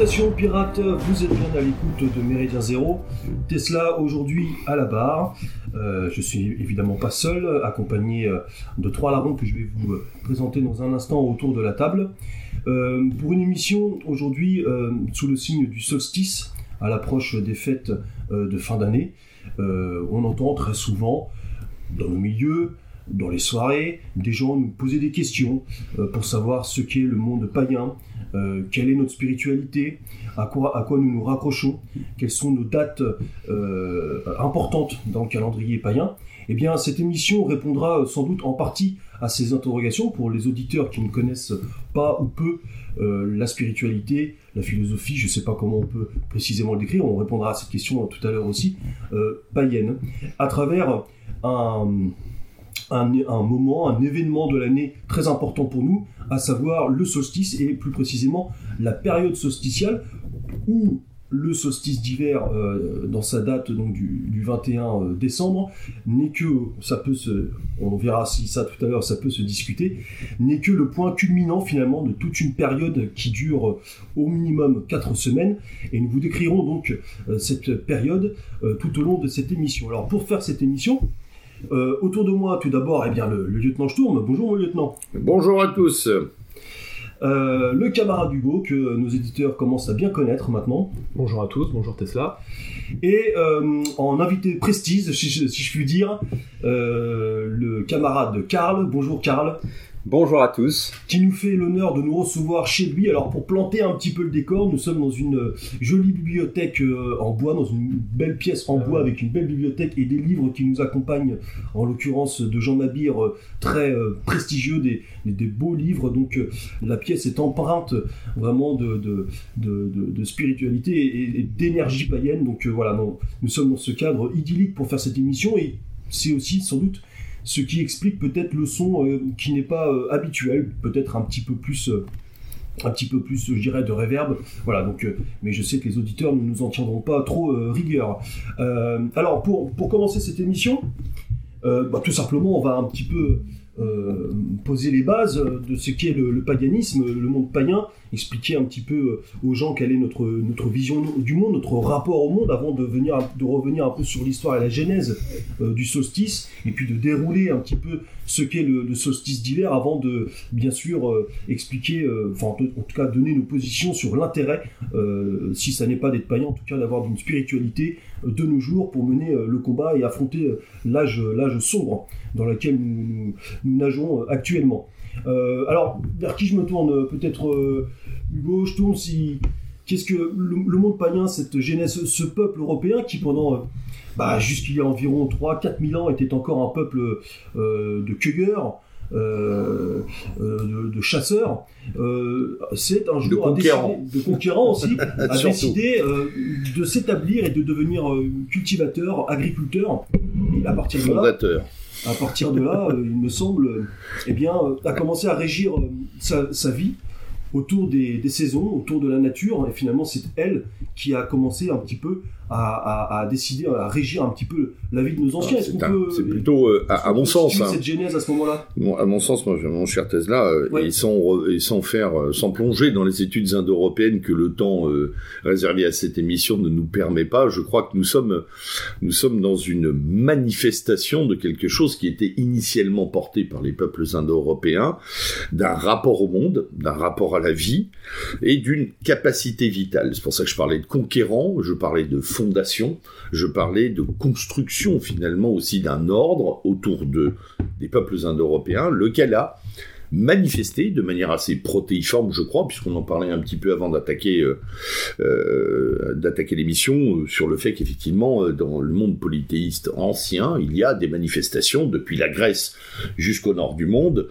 Salutations pirates, vous êtes bien à l'écoute de Méridien Zéro. Tesla aujourd'hui à la barre. Euh, je suis évidemment pas seul, accompagné euh, de trois larrons que je vais vous euh, présenter dans un instant autour de la table. pour une émission aujourd'hui sous le signe du solstice, à l'approche des fêtes de fin d'année, on entend très souvent dans nos milieux, dans les soirées, des gens nous poser des questions pour savoir ce qu'est le monde païen, euh, quelle est notre spiritualité, à quoi, à quoi nous nous raccrochons, quelles sont nos dates euh, importantes dans le calendrier païen, eh bien cette émission répondra sans doute en partie à ces interrogations pour les auditeurs qui ne connaissent pas ou peu euh, la spiritualité, la philosophie, je ne sais pas comment on peut précisément le décrire, on répondra à cette question tout à l'heure aussi, païenne, à travers un un, moment, un événement de l'année très important pour nous, à savoir le solstice et plus précisément la période solsticiale où le solstice d'hiver euh, dans sa date du, 21 euh, décembre n'est que ça peut se on verra si ça tout à l'heure ça peut se discuter n'est que le point culminant finalement de toute une période qui dure au minimum 4 semaines. Et nous vous décrirons donc euh, cette période tout au long de cette émission. Alors pour faire cette émission euh, autour de moi, tout d'abord, eh bien, le, lieutenant Sturm. Bonjour, mon lieutenant. Bonjour à tous. Euh, le camarade Hugo, que nos éditeurs commencent à bien connaître maintenant. Bonjour à tous, bonjour Tesla. Et euh, en invité prestige, si, si je puis dire, le camarade Karl. Bonjour Karl. Bonjour à tous. Qui nous fait l'honneur de nous recevoir chez lui. Alors pour planter un petit peu le décor, nous sommes dans une euh, jolie bibliothèque euh, en bois, dans une belle pièce en bois avec une belle bibliothèque et des livres qui nous accompagnent, en l'occurrence de Jean Mabir, euh, très prestigieux, des, beaux livres. Donc la pièce est empreinte vraiment de, de, spiritualité et, d'énergie païenne. Donc voilà, nous sommes dans ce cadre idyllique pour faire cette émission et c'est aussi sans doute ce qui explique peut-être le son euh, qui n'est pas euh, habituel, peut-être un petit peu plus euh, un petit peu plus, je dirais, de réverb. Voilà, donc, mais je sais que les auditeurs ne nous en tiendront pas trop rigueur. alors, pour, pour commencer cette émission, bah, tout simplement, on va un petit peu euh, poser les bases de ce qu'est le, paganisme, le monde païen, expliquer un petit peu euh, aux gens quelle est notre, vision du monde, notre rapport au monde, avant de revenir un peu sur l'histoire et la genèse euh, du solstice, et puis de dérouler un petit peu ce qu'est le, solstice d'hiver, avant de, bien sûr, expliquer, enfin, en, tout cas, donner nos positions sur l'intérêt, si ça n'est pas d'être païen, en tout cas d'avoir une spiritualité de nos jours pour mener le combat et affronter l'âge sombre dans lequel nous, nageons euh, actuellement. Euh, alors, vers qui je me tourne? Peut-être euh, Hugo, je tourne si. Qu'est-ce que le, monde païen, cette genèse, ce peuple européen qui pendant bah, jusqu'il y a environ 3-4 000 ans était encore un peuple de cueilleurs, de, chasseurs, c'est un jour de conquérant, de conquérant aussi, a décidé de s'établir et de devenir cultivateur, agriculteur. Et à partir de là, à partir de là, euh, il me semble, euh, eh bien, euh, a commencé à régir sa, vie autour des, saisons, autour de la nature, et finalement c'est elle qui a commencé un petit peu à, décider, à régir un petit peu la vie de nos anciens. C'est plutôt, euh, à, mon sens, hein. cette genèse à ce moment-là? à mon sens, moi, mon cher Tesla, euh, et sans, sans faire, euh, sans plonger dans les études indo-européennes que le temps réservé à cette émission ne nous permet pas, je crois que nous sommes, nous sommes dans une manifestation de quelque chose qui était initialement porté par les peuples indo-européens, d'un rapport au monde, d'un rapport à la vie et d'une capacité vitale. C'est pour ça que je parlais de conquérant, je parlais de je parlais de construction finalement aussi d'un ordre autour de, des peuples indo-européens, lequel a manifesté de manière assez protéiforme, je crois, puisqu'on en parlait un petit peu avant d'attaquer euh, euh, l'émission euh, sur le fait qu'effectivement dans le monde polythéiste ancien, il y a des manifestations depuis la Grèce jusqu'au nord du monde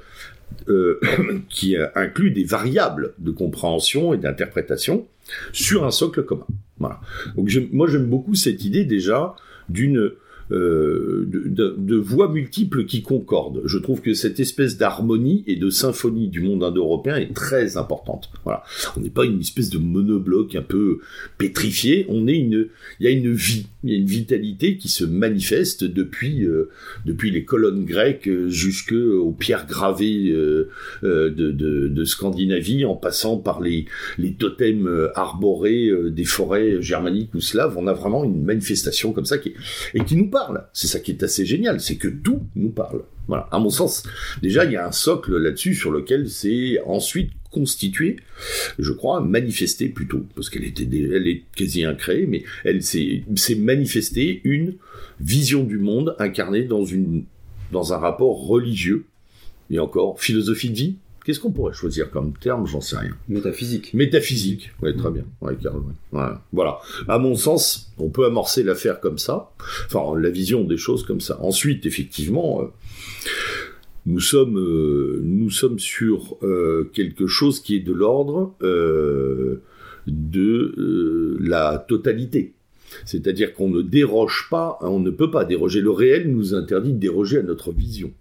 qui incluent des variables de compréhension et d'interprétation sur un socle commun. Voilà. Donc moi j'aime beaucoup cette idée déjà d'une euh, de, voix multiples qui concordent. Je trouve que cette espèce d'harmonie et de symphonie du monde indo-européen est très importante. Voilà, on n'est pas une espèce de monobloc un peu pétrifié. On est une, il y a une vie, il y a une vitalité qui se manifeste depuis euh, depuis les colonnes grecques jusqu'aux pierres gravées euh, de, de, de, Scandinavie, en passant par les les totems arborés des forêts germaniques ou slaves. On a vraiment une manifestation comme ça qui et qui nous parle. C'est ça qui est assez génial, c'est que tout nous parle. Voilà. À mon sens, déjà, il y a un socle là-dessus sur lequel c'est ensuite constitué, je crois, manifesté plutôt, parce qu'elle était, elle est quasi incréée, mais elle s'est manifestée une vision du monde incarnée dans une, dans un rapport religieux, et encore, philosophie de vie, Qu'est-ce qu'on pourrait choisir comme terme? J'en sais rien. Métaphysique. Métaphysique, oui, très bien. Ouais, Voilà. À mon sens, on peut amorcer l'affaire comme ça, enfin, la vision des choses comme ça. Ensuite, effectivement, euh, nous sommes, euh, nous sommes sur euh, quelque chose qui est de l'ordre de la totalité. C'est-à-dire qu'on ne déroge pas, on ne peut pas déroger. Le réel nous interdit de déroger à notre vision.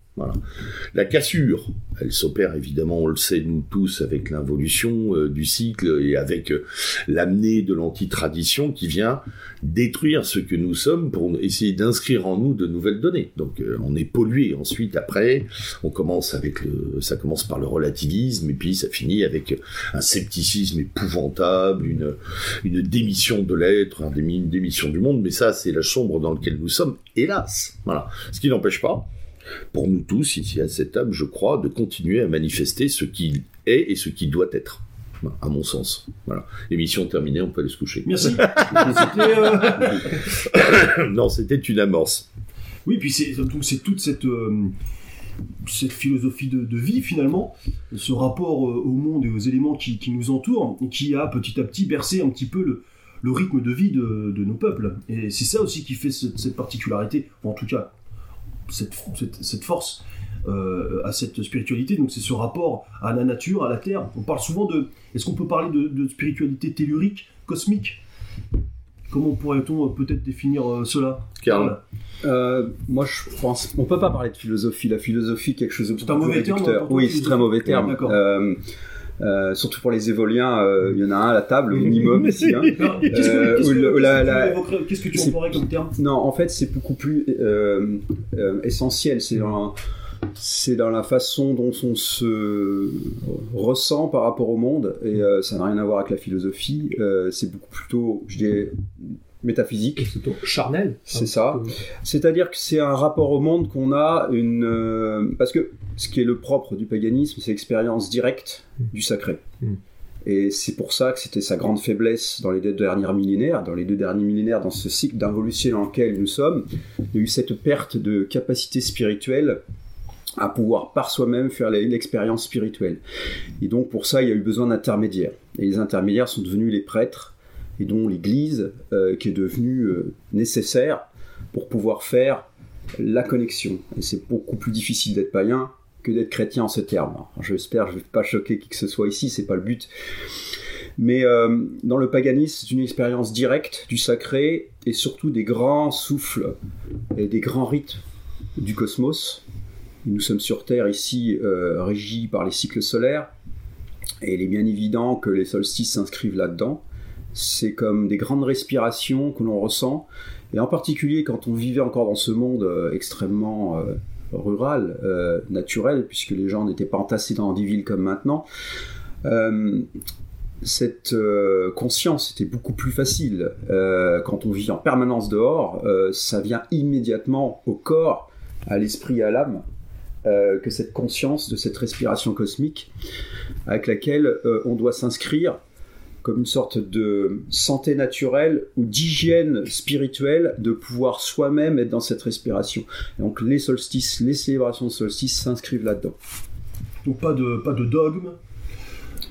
La cassure, elle s'opère évidemment, on le sait nous tous, avec l'involution euh, du cycle et avec euh, l'amener de l'antitradition qui vient détruire ce que nous sommes pour essayer d'inscrire en nous de nouvelles données. Donc euh, on est pollué. Ensuite, après, on commence avec le, ça commence par le relativisme et puis ça finit avec un scepticisme épouvantable, une, une démission de l'être, une démission du monde. Mais ça, c'est la chambre dans laquelle nous sommes, hélas. Voilà. Ce qui n'empêche pas pour nous tous, ici à cette table, je crois, de continuer à manifester ce qu'il est et ce qui doit être à mon sens. Voilà. Émission terminée, on peut aller se coucher. Merci. Euh, non, c'était une amorce. Oui, puis c'est toute cette, euh, cette philosophie de, vie finalement, ce rapport euh, au monde et aux éléments qui, nous entourent, qui a petit à petit bercé un petit peu le, le rythme de vie de, nos peuples. Et c'est ça aussi qui fait cette particularité, en tout cas cette, force euh, à cette spiritualité. Donc c'est ce rapport à la nature, à la terre. On parle souvent de. Est-ce qu'on peut parler de, spiritualité tellurique, cosmique? Comment pourrait-on peut-être définir euh, cela? Carl euh, Moi, je pense. On peut pas parler de philosophie. La philosophie, quelque chose de C'est un mauvais terme. Oui, c'est très mauvais terme. Euh, surtout pour les évoliens, euh, il y en a un à la table, au minimum ici. Hein. Qu'est-ce que, tu emploierais comme terme Non, en fait, c'est beaucoup plus euh, essentiel. C'est dans, c'est dans la façon dont on se ressent par rapport au monde, et ça n'a rien à voir avec la philosophie. c'est beaucoup plutôt, je dirais, métaphysique. C'est plutôt charnel. C'est ça. C'est-à-dire que c'est un rapport au monde qu'on a une... parce que ce qui est le propre du paganisme, c'est l'expérience directe mm. du sacré. Mm. Et c'est pour ça que c'était sa grande faiblesse dans les deux derniers millénaires, dans les deux derniers millénaires, dans ce cycle d'involution dans lequel nous sommes. Il y a eu cette perte de capacité spirituelle à pouvoir par soi-même faire l'expérience spirituelle. Et donc pour ça, il y a eu besoin d'intermédiaires. Et les intermédiaires sont devenus les prêtres, et dont l'Église, euh, qui est devenue euh, nécessaire pour pouvoir faire la connexion. C'est beaucoup plus difficile d'être païen que d'être chrétien en ce terme. J'espère je ne vais pas choquer qui que ce soit ici, c'est pas le but. Mais euh, dans le paganisme, c'est une expérience directe du sacré et surtout des grands souffles et des grands rites du cosmos. Nous sommes sur Terre ici régis par les cycles solaires et il est bien évident que les solstices s'inscrivent là-dedans. C'est comme des grandes respirations que l'on ressent et en particulier quand on vivait encore dans ce monde euh, extrêmement rural, euh, naturel, puisque les gens n'étaient pas entassés dans des villes comme maintenant, euh, cette euh, conscience était beaucoup plus facile. quand on vit en permanence dehors, ça vient immédiatement au corps, à l'esprit, à l'âme, que cette conscience de cette respiration cosmique avec laquelle on doit s'inscrire comme une sorte de santé naturelle ou d'hygiène spirituelle de pouvoir soi-même être dans cette respiration. donc les solstices, les célébrations de solstice s'inscrivent là-dedans. Donc pas de, pas de dogme,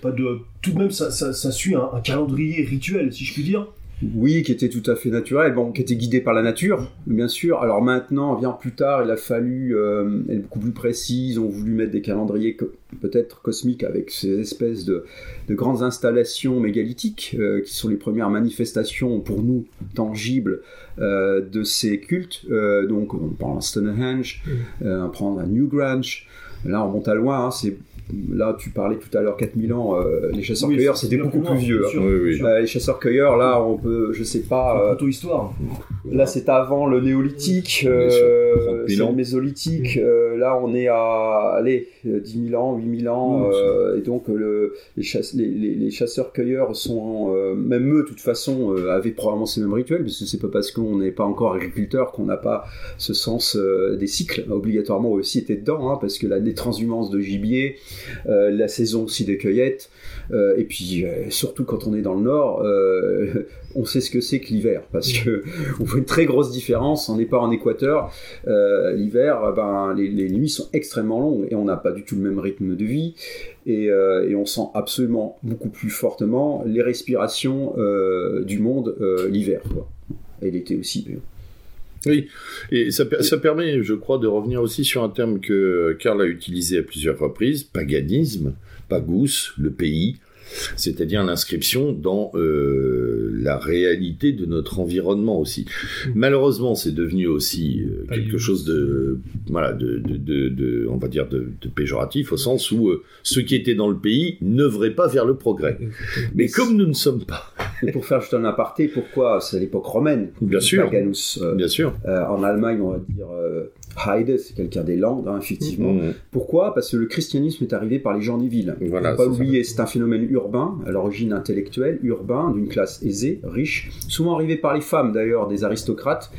pas de... Tout de même, ça, ça, suit un, calendrier rituel, si je puis dire. Oui, qui était tout à fait naturel, bon, qui était guidé par la nature, bien sûr. Alors maintenant, vient plus tard, il a fallu euh, être beaucoup plus précise. On voulu mettre des calendriers peut-être cosmiques avec ces espèces de, grandes installations mégalithiques euh, qui sont les premières manifestations pour nous tangibles euh, de ces cultes. donc on prend Stonehenge, mmh. on prend Newgrange. Là, on monte à loin. Hein, c'est Là, tu parlais tout à l'heure 4000 ans, euh, les chasseurs-cueilleurs, c'était beaucoup plus vieux. Hein. Euh, les chasseurs-cueilleurs, là, on peut, je sais pas. Euh, histoire. Là, c'est avant le néolithique, euh, le mésolithique. Mm. là, on est à, allez, 10 000 ans, 8 000 ans. et donc, le, les, les, chasseurs-cueilleurs sont, même eux, de toute façon, avaient probablement ces mêmes rituels, parce que c'est pas parce qu'on n'est pas encore agriculteur qu'on n'a pas ce sens des cycles. Obligatoirement aussi était dedans, hein, parce que la, les transhumances de gibier, euh, la saison aussi des cueillettes, euh, et puis euh, surtout quand on est dans le nord, on sait ce que c'est que l'hiver, parce que on voit une très grosse différence. On n'est pas en Équateur, l'hiver, ben, les, nuits sont extrêmement longues et on n'a pas du tout le même rythme de vie, et, on sent absolument beaucoup plus fortement les respirations du monde l'hiver, et l'été aussi. Oui, et ça, permet, je crois, de revenir aussi sur un terme que Karl a utilisé à plusieurs reprises, paganisme, pagus, le pays, c'est-à-dire l'inscription dans euh, la réalité de notre environnement aussi. Mm. Malheureusement, c'est devenu aussi euh, quelque chose de, voilà, de, de, de, on va dire de, péjoratif au sens où euh, ceux qui étaient dans le pays n'œuvraient pas vers le progrès. Mais comme nous ne sommes pas. Et pour faire juste un aparté, pourquoi c'est l'époque romaine? Bien sûr. Bien sûr. en Allemagne, on va dire Heide, c'est quelqu'un des Landes, hein, effectivement. Mm. Pourquoi? Parce que le christianisme est arrivé par les gens des villes. Voilà, pas oublier, c'est un phénomène urbain, à l'origine intellectuelle, urbain, d'une classe aisée, riche, souvent arrivé par les femmes d'ailleurs, des aristocrates,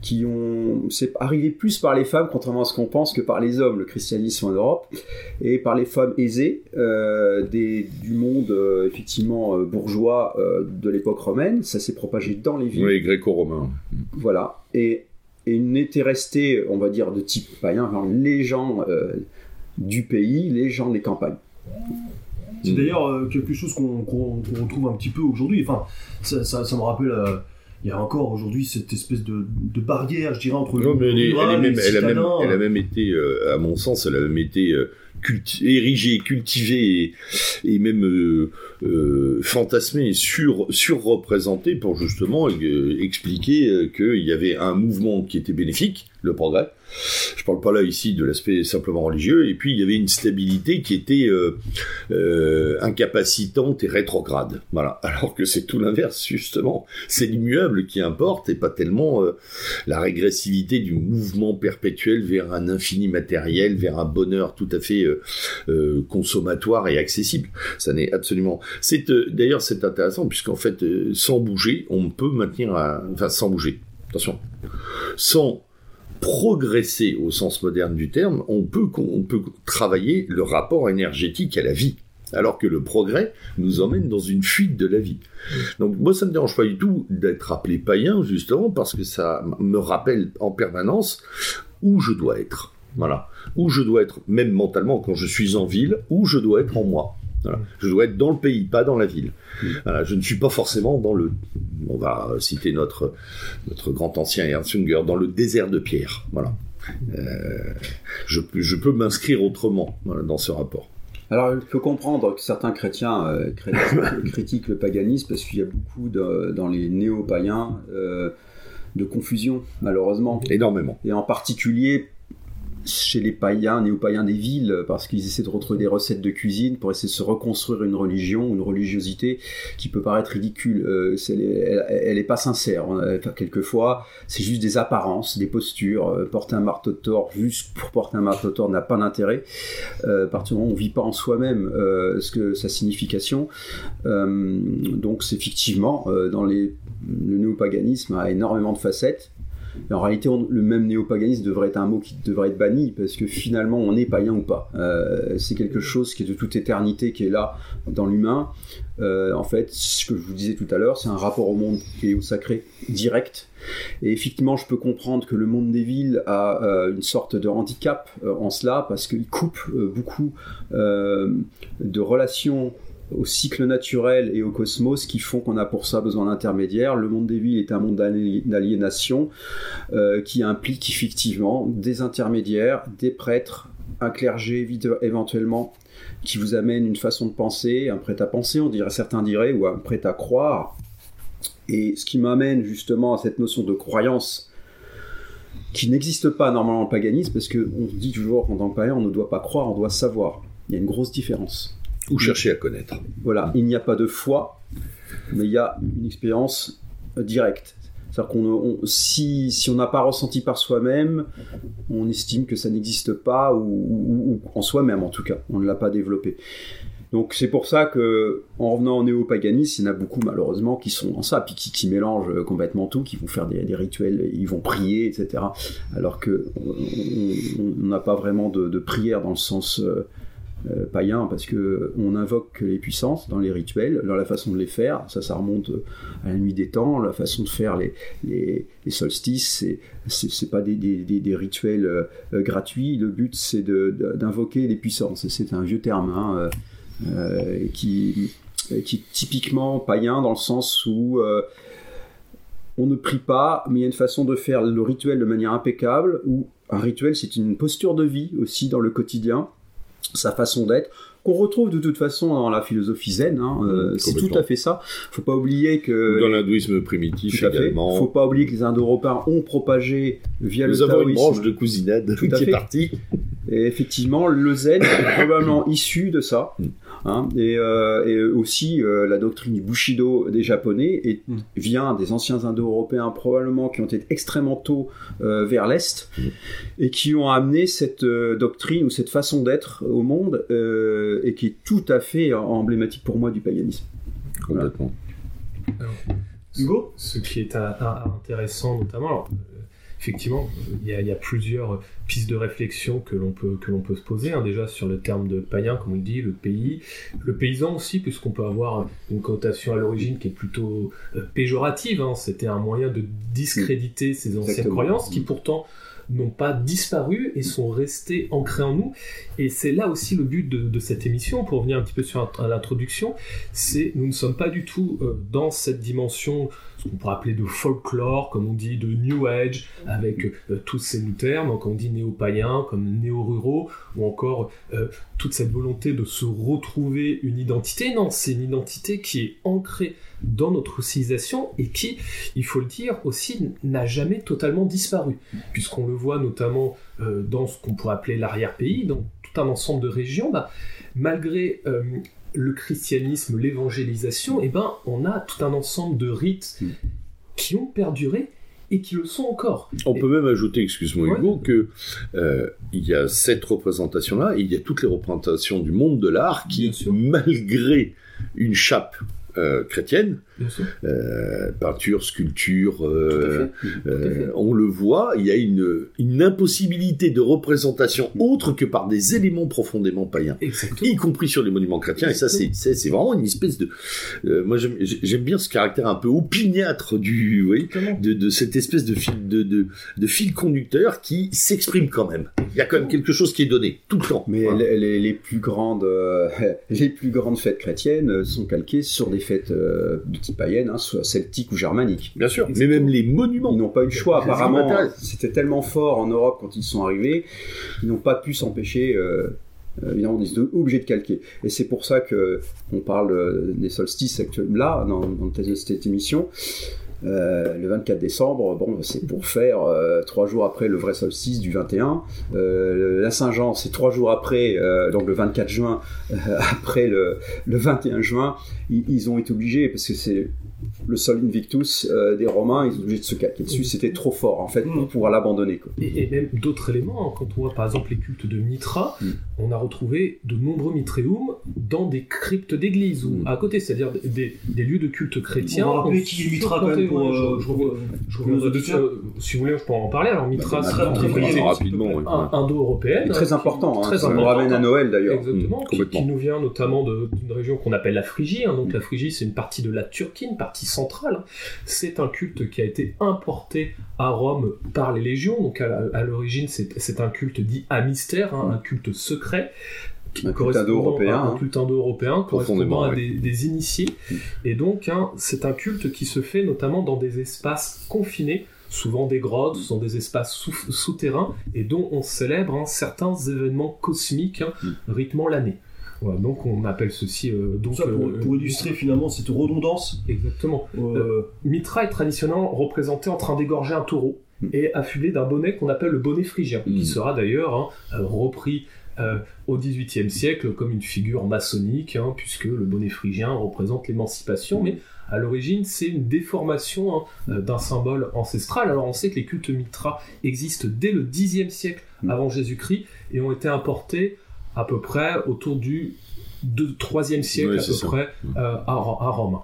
qui ont. C'est arrivé plus par les femmes, contrairement à ce qu'on pense, que par les hommes, le christianisme en Europe, et par les femmes aisées euh, des, du monde, euh, effectivement, euh, bourgeois de l'époque romaine. Ça s'est propagé dans les villes. Oui, gréco-romain. Voilà. Et et n'était resté, on va dire, de type païen, les gens euh, du pays, les gens des campagnes. C'est d'ailleurs euh, quelque chose qu'on retrouve un petit peu aujourd'hui. Enfin, ça, ça, me rappelle. Euh, il y a encore aujourd'hui cette espèce de, barrière, je dirais, entre non, mais elle, elle, a même, elle, a même, été, à mon sens, elle a même été érigée, cultivée et, même euh, euh, fantasmée et sur, surreprésentée pour justement euh, expliquer qu'il y avait un mouvement qui était bénéfique, le progrès, je parle pas là ici de l'aspect simplement religieux. Et puis il y avait une stabilité qui était euh, euh, incapacitante et rétrograde. Voilà. Alors que c'est tout l'inverse justement. C'est l'immuable qui importe et pas tellement euh, la régressivité du mouvement perpétuel vers un infini matériel, vers un bonheur tout à fait consommatoire et accessible. Ça n'est absolument. C'est d'ailleurs c'est intéressant puisqu'en fait sans bouger on peut maintenir, un... enfin sans bouger. Attention, sans progresser au sens moderne du terme, on peut, on peut travailler le rapport énergétique à la vie. Alors que le progrès nous emmène dans une fuite de la vie. Donc moi, ça ne me dérange pas du tout d'être appelé païen, justement, parce que ça me rappelle en permanence où je dois être. Voilà. Où je dois être, même mentalement, quand je suis en ville, où je dois être en moi. Je dois être dans le pays, pas dans la ville. je ne suis pas forcément dans le, on va citer notre, notre grand ancien Ernst dans le désert de pierre. Voilà. Euh, je, je, peux m'inscrire autrement dans ce rapport. Alors, il faut comprendre que certains chrétiens euh, critiquent le paganisme parce qu'il y a beaucoup de, dans les néo-païens euh, de confusion, malheureusement. Énormément. Et en particulier chez les païens, néo-païens des villes, parce qu'ils essaient de retrouver des recettes de cuisine pour essayer de se reconstruire une religion, une religiosité qui peut paraître ridicule. Euh, elle, n'est pas sincère. quelquefois, c'est juste des apparences, des postures. Euh, porter un marteau de tort juste pour porter un marteau de tort n'a pas d'intérêt. Euh, à partir du moment où on vit pas en soi-même ce que sa signification. donc, c'est effectivement dans les le néopaganisme a énormément de facettes en réalité, le même néopaganisme devrait être un mot qui devrait être banni parce que finalement, on est païen ou pas. Euh, c'est quelque chose qui est de toute éternité, qui est là dans l'humain. Euh, en fait, ce que je vous disais tout à l'heure, c'est un rapport au monde et au sacré direct. Et effectivement, je peux comprendre que le monde des villes a euh, une sorte de handicap en cela parce qu'il coupe beaucoup de relations au cycle naturel et au cosmos qui font qu'on a pour ça besoin d'intermédiaires. Le monde des villes est un monde d'aliénation euh, qui implique effectivement des intermédiaires, des prêtres, un clergé éventuellement qui vous amène une façon de penser, un prêt à penser, on dirait certains diraient, ou un prêt à croire. Et ce qui m'amène justement à cette notion de croyance qui n'existe pas normalement le paganisme, parce qu'on dit toujours qu'en tant que païen, on ne doit pas croire, on doit savoir. Il y a une grosse différence. Ou chercher à connaître. Voilà, il n'y a pas de foi, mais il y a une expérience euh, directe. C'est-à-dire qu'on si, si, on n'a pas ressenti par soi-même, on estime que ça n'existe pas, ou, en soi-même en tout cas, on ne l'a pas développé. Donc c'est pour ça que en revenant au néo-paganisme, il y en a beaucoup malheureusement qui sont en ça, puis qui, mélangent complètement tout, qui vont faire des, rituels, ils vont prier, etc. Alors que on n'a pas vraiment de, prière dans le sens euh, euh, païen parce que on invoque les puissances dans les rituels, dans la façon de les faire. Ça, ça remonte à la nuit des temps, la façon de faire les, les, les solstices. C'est pas des, des, des rituels euh, gratuits. Le but, c'est d'invoquer les puissances. C'est un vieux terme hein, euh, qui, qui est typiquement païen dans le sens où on ne prie pas, mais il y a une façon de faire le rituel de manière impeccable. Ou un rituel, c'est une posture de vie aussi dans le quotidien sa façon d'être, qu'on retrouve de toute façon dans la philosophie zen. Hein, euh, c'est tout à fait ça. Faut pas oublier que dans l'hindouisme primitif tout à également. Fait. Faut pas oublier que les Indo-Européens ont propagé via Nous le avons une branche de cousinade tout qui est partie. Et effectivement, le zen est probablement issu de ça. Hein, et, euh, et, aussi euh, la doctrine du Bushido des Japonais et, mm. vient des anciens Indo-Européens probablement qui ont été extrêmement tôt euh, vers l'Est mm. et qui ont amené cette doctrine ou cette façon d'être au monde et qui est tout à fait emblématique pour moi du paganisme. Complètement. Hugo Ce qui est intéressant notamment, effectivement, il y, a, plusieurs pistes de réflexion que l'on peut, que l'on peut se poser. Hein, déjà sur le terme de païen, comme on le dit, le pays. Le paysan aussi, puisqu'on peut avoir une connotation à l'origine qui est plutôt euh, péjorative. Hein. C'était un moyen de discréditer ces anciennes croyances qui pourtant n'ont pas disparu et sont restés ancrés en nous. Et c'est là aussi le but de, cette émission, pour revenir un petit peu sur l'introduction, c'est nous ne sommes pas du tout euh, dans cette dimension ce qu'on pourrait appeler de folklore, comme on dit, de New Age, avec euh, tous ces nouveaux termes, donc on dit néo-païens, comme néo-ruraux, ou encore euh, toute cette volonté de se retrouver une identité. Non, c'est une identité qui est ancrée dans notre civilisation et qui, il faut le dire aussi, n'a jamais totalement disparu, puisqu'on le voit notamment euh, dans ce qu'on pourrait appeler l'arrière-pays, dans tout un ensemble de régions, bah, malgré le christianisme, l'évangélisation, eh ben, on a tout un ensemble de rites mm. qui ont perduré et qui le sont encore. On peut même ajouter, excuse-moi Hugo, que euh, il y a cette représentation-là, et il y a toutes les représentations du monde de l'art qui, malgré une chape euh, chrétienne, euh, peinture, sculpture, euh, euh, on le voit, il y a une, une impossibilité de représentation autre que par des éléments profondément païens, y compris sur les monuments chrétiens. Et ça, c'est c'est vraiment une espèce de, moi j'aime bien ce caractère un peu opiniâtre du, oui, de, de cette espèce de fil de, de, de fil conducteur qui s'exprime quand même. Il y a quand même quelque chose qui est donné tout le temps. Mais les, les, plus grandes, les plus grandes fêtes chrétiennes sont calquées sur des fêtes de type païenne, hein, soit celtique ou germanique. Bien sûr, mais même les monuments. Ils n'ont pas eu le choix, apparemment. C'était tellement fort en Europe quand ils sont arrivés, ils n'ont pas pu s'empêcher. Euh, euh évidemment, on est obligés de calquer. Et c'est pour ça que on parle des solstices là, dans, dans cette émission. Euh, le 24 décembre, bon, c'est pour faire euh, trois jours après le vrai solstice du 21. Euh, la Saint-Jean, c'est trois jours après, donc le 24 juin, après le, le 21 juin. Ils, ont été obligés, parce que c'est le sol invictus des Romains, ils ont obligés de se calquer dessus. C'était trop fort, en fait, pour mm. pouvoir l'abandonner. Et, même d'autres éléments, hein. quand on voit par exemple les cultes de Mitra, mm. on a retrouvé de nombreux mitréums dans des cryptes d'églises ou mm. à côté, c'est-à-dire des, des, lieux de culte chrétiens. On va rappeler qui Mitra quand même euh, je, si vous voulez, je peux en parler. Alors, Mitra, c'est une rapidement, indo-européenne. Très important. Hein, très important. ramène à Noël d'ailleurs. Exactement. Qui, nous vient notamment d'une région qu'on appelle la Phrygie. Hein. donc, la Phrygie, c'est une partie de la Turquie, une partie centrale. C'est un culte qui a été importé à Rome par les légions. Donc, à, l'origine, c'est un culte dit à mystère, hein, un culte secret un culte indo-européen, un, culte indo-européen correspondant à des, initiés. Mm. Et donc, hein, c'est un culte qui se fait notamment dans des espaces confinés, souvent des grottes, ce sont des espaces souterrains, et dont on célèbre hein, certains événements cosmiques hein, mm. rythmant l'année. Donc on appelle ceci euh, donc pour, euh, pour, illustrer finalement cette redondance. Exactement. Euh, Mitra est traditionnellement représenté en train d'égorger un taureau mm. et affublé d'un bonnet qu'on appelle le bonnet phrygien, qui sera d'ailleurs repris euh, au XVIIIe siècle comme une figure maçonnique, hein, puisque le bonnet phrygien représente l'émancipation, mais à l'origine c'est une déformation hein, euh, d'un symbole ancestral. Alors on sait que les cultes Mitra existent dès le Xe siècle avant Jésus-Christ et ont été importés à peu près autour du 3e siècle à peu près mm. euh, à, à Rome.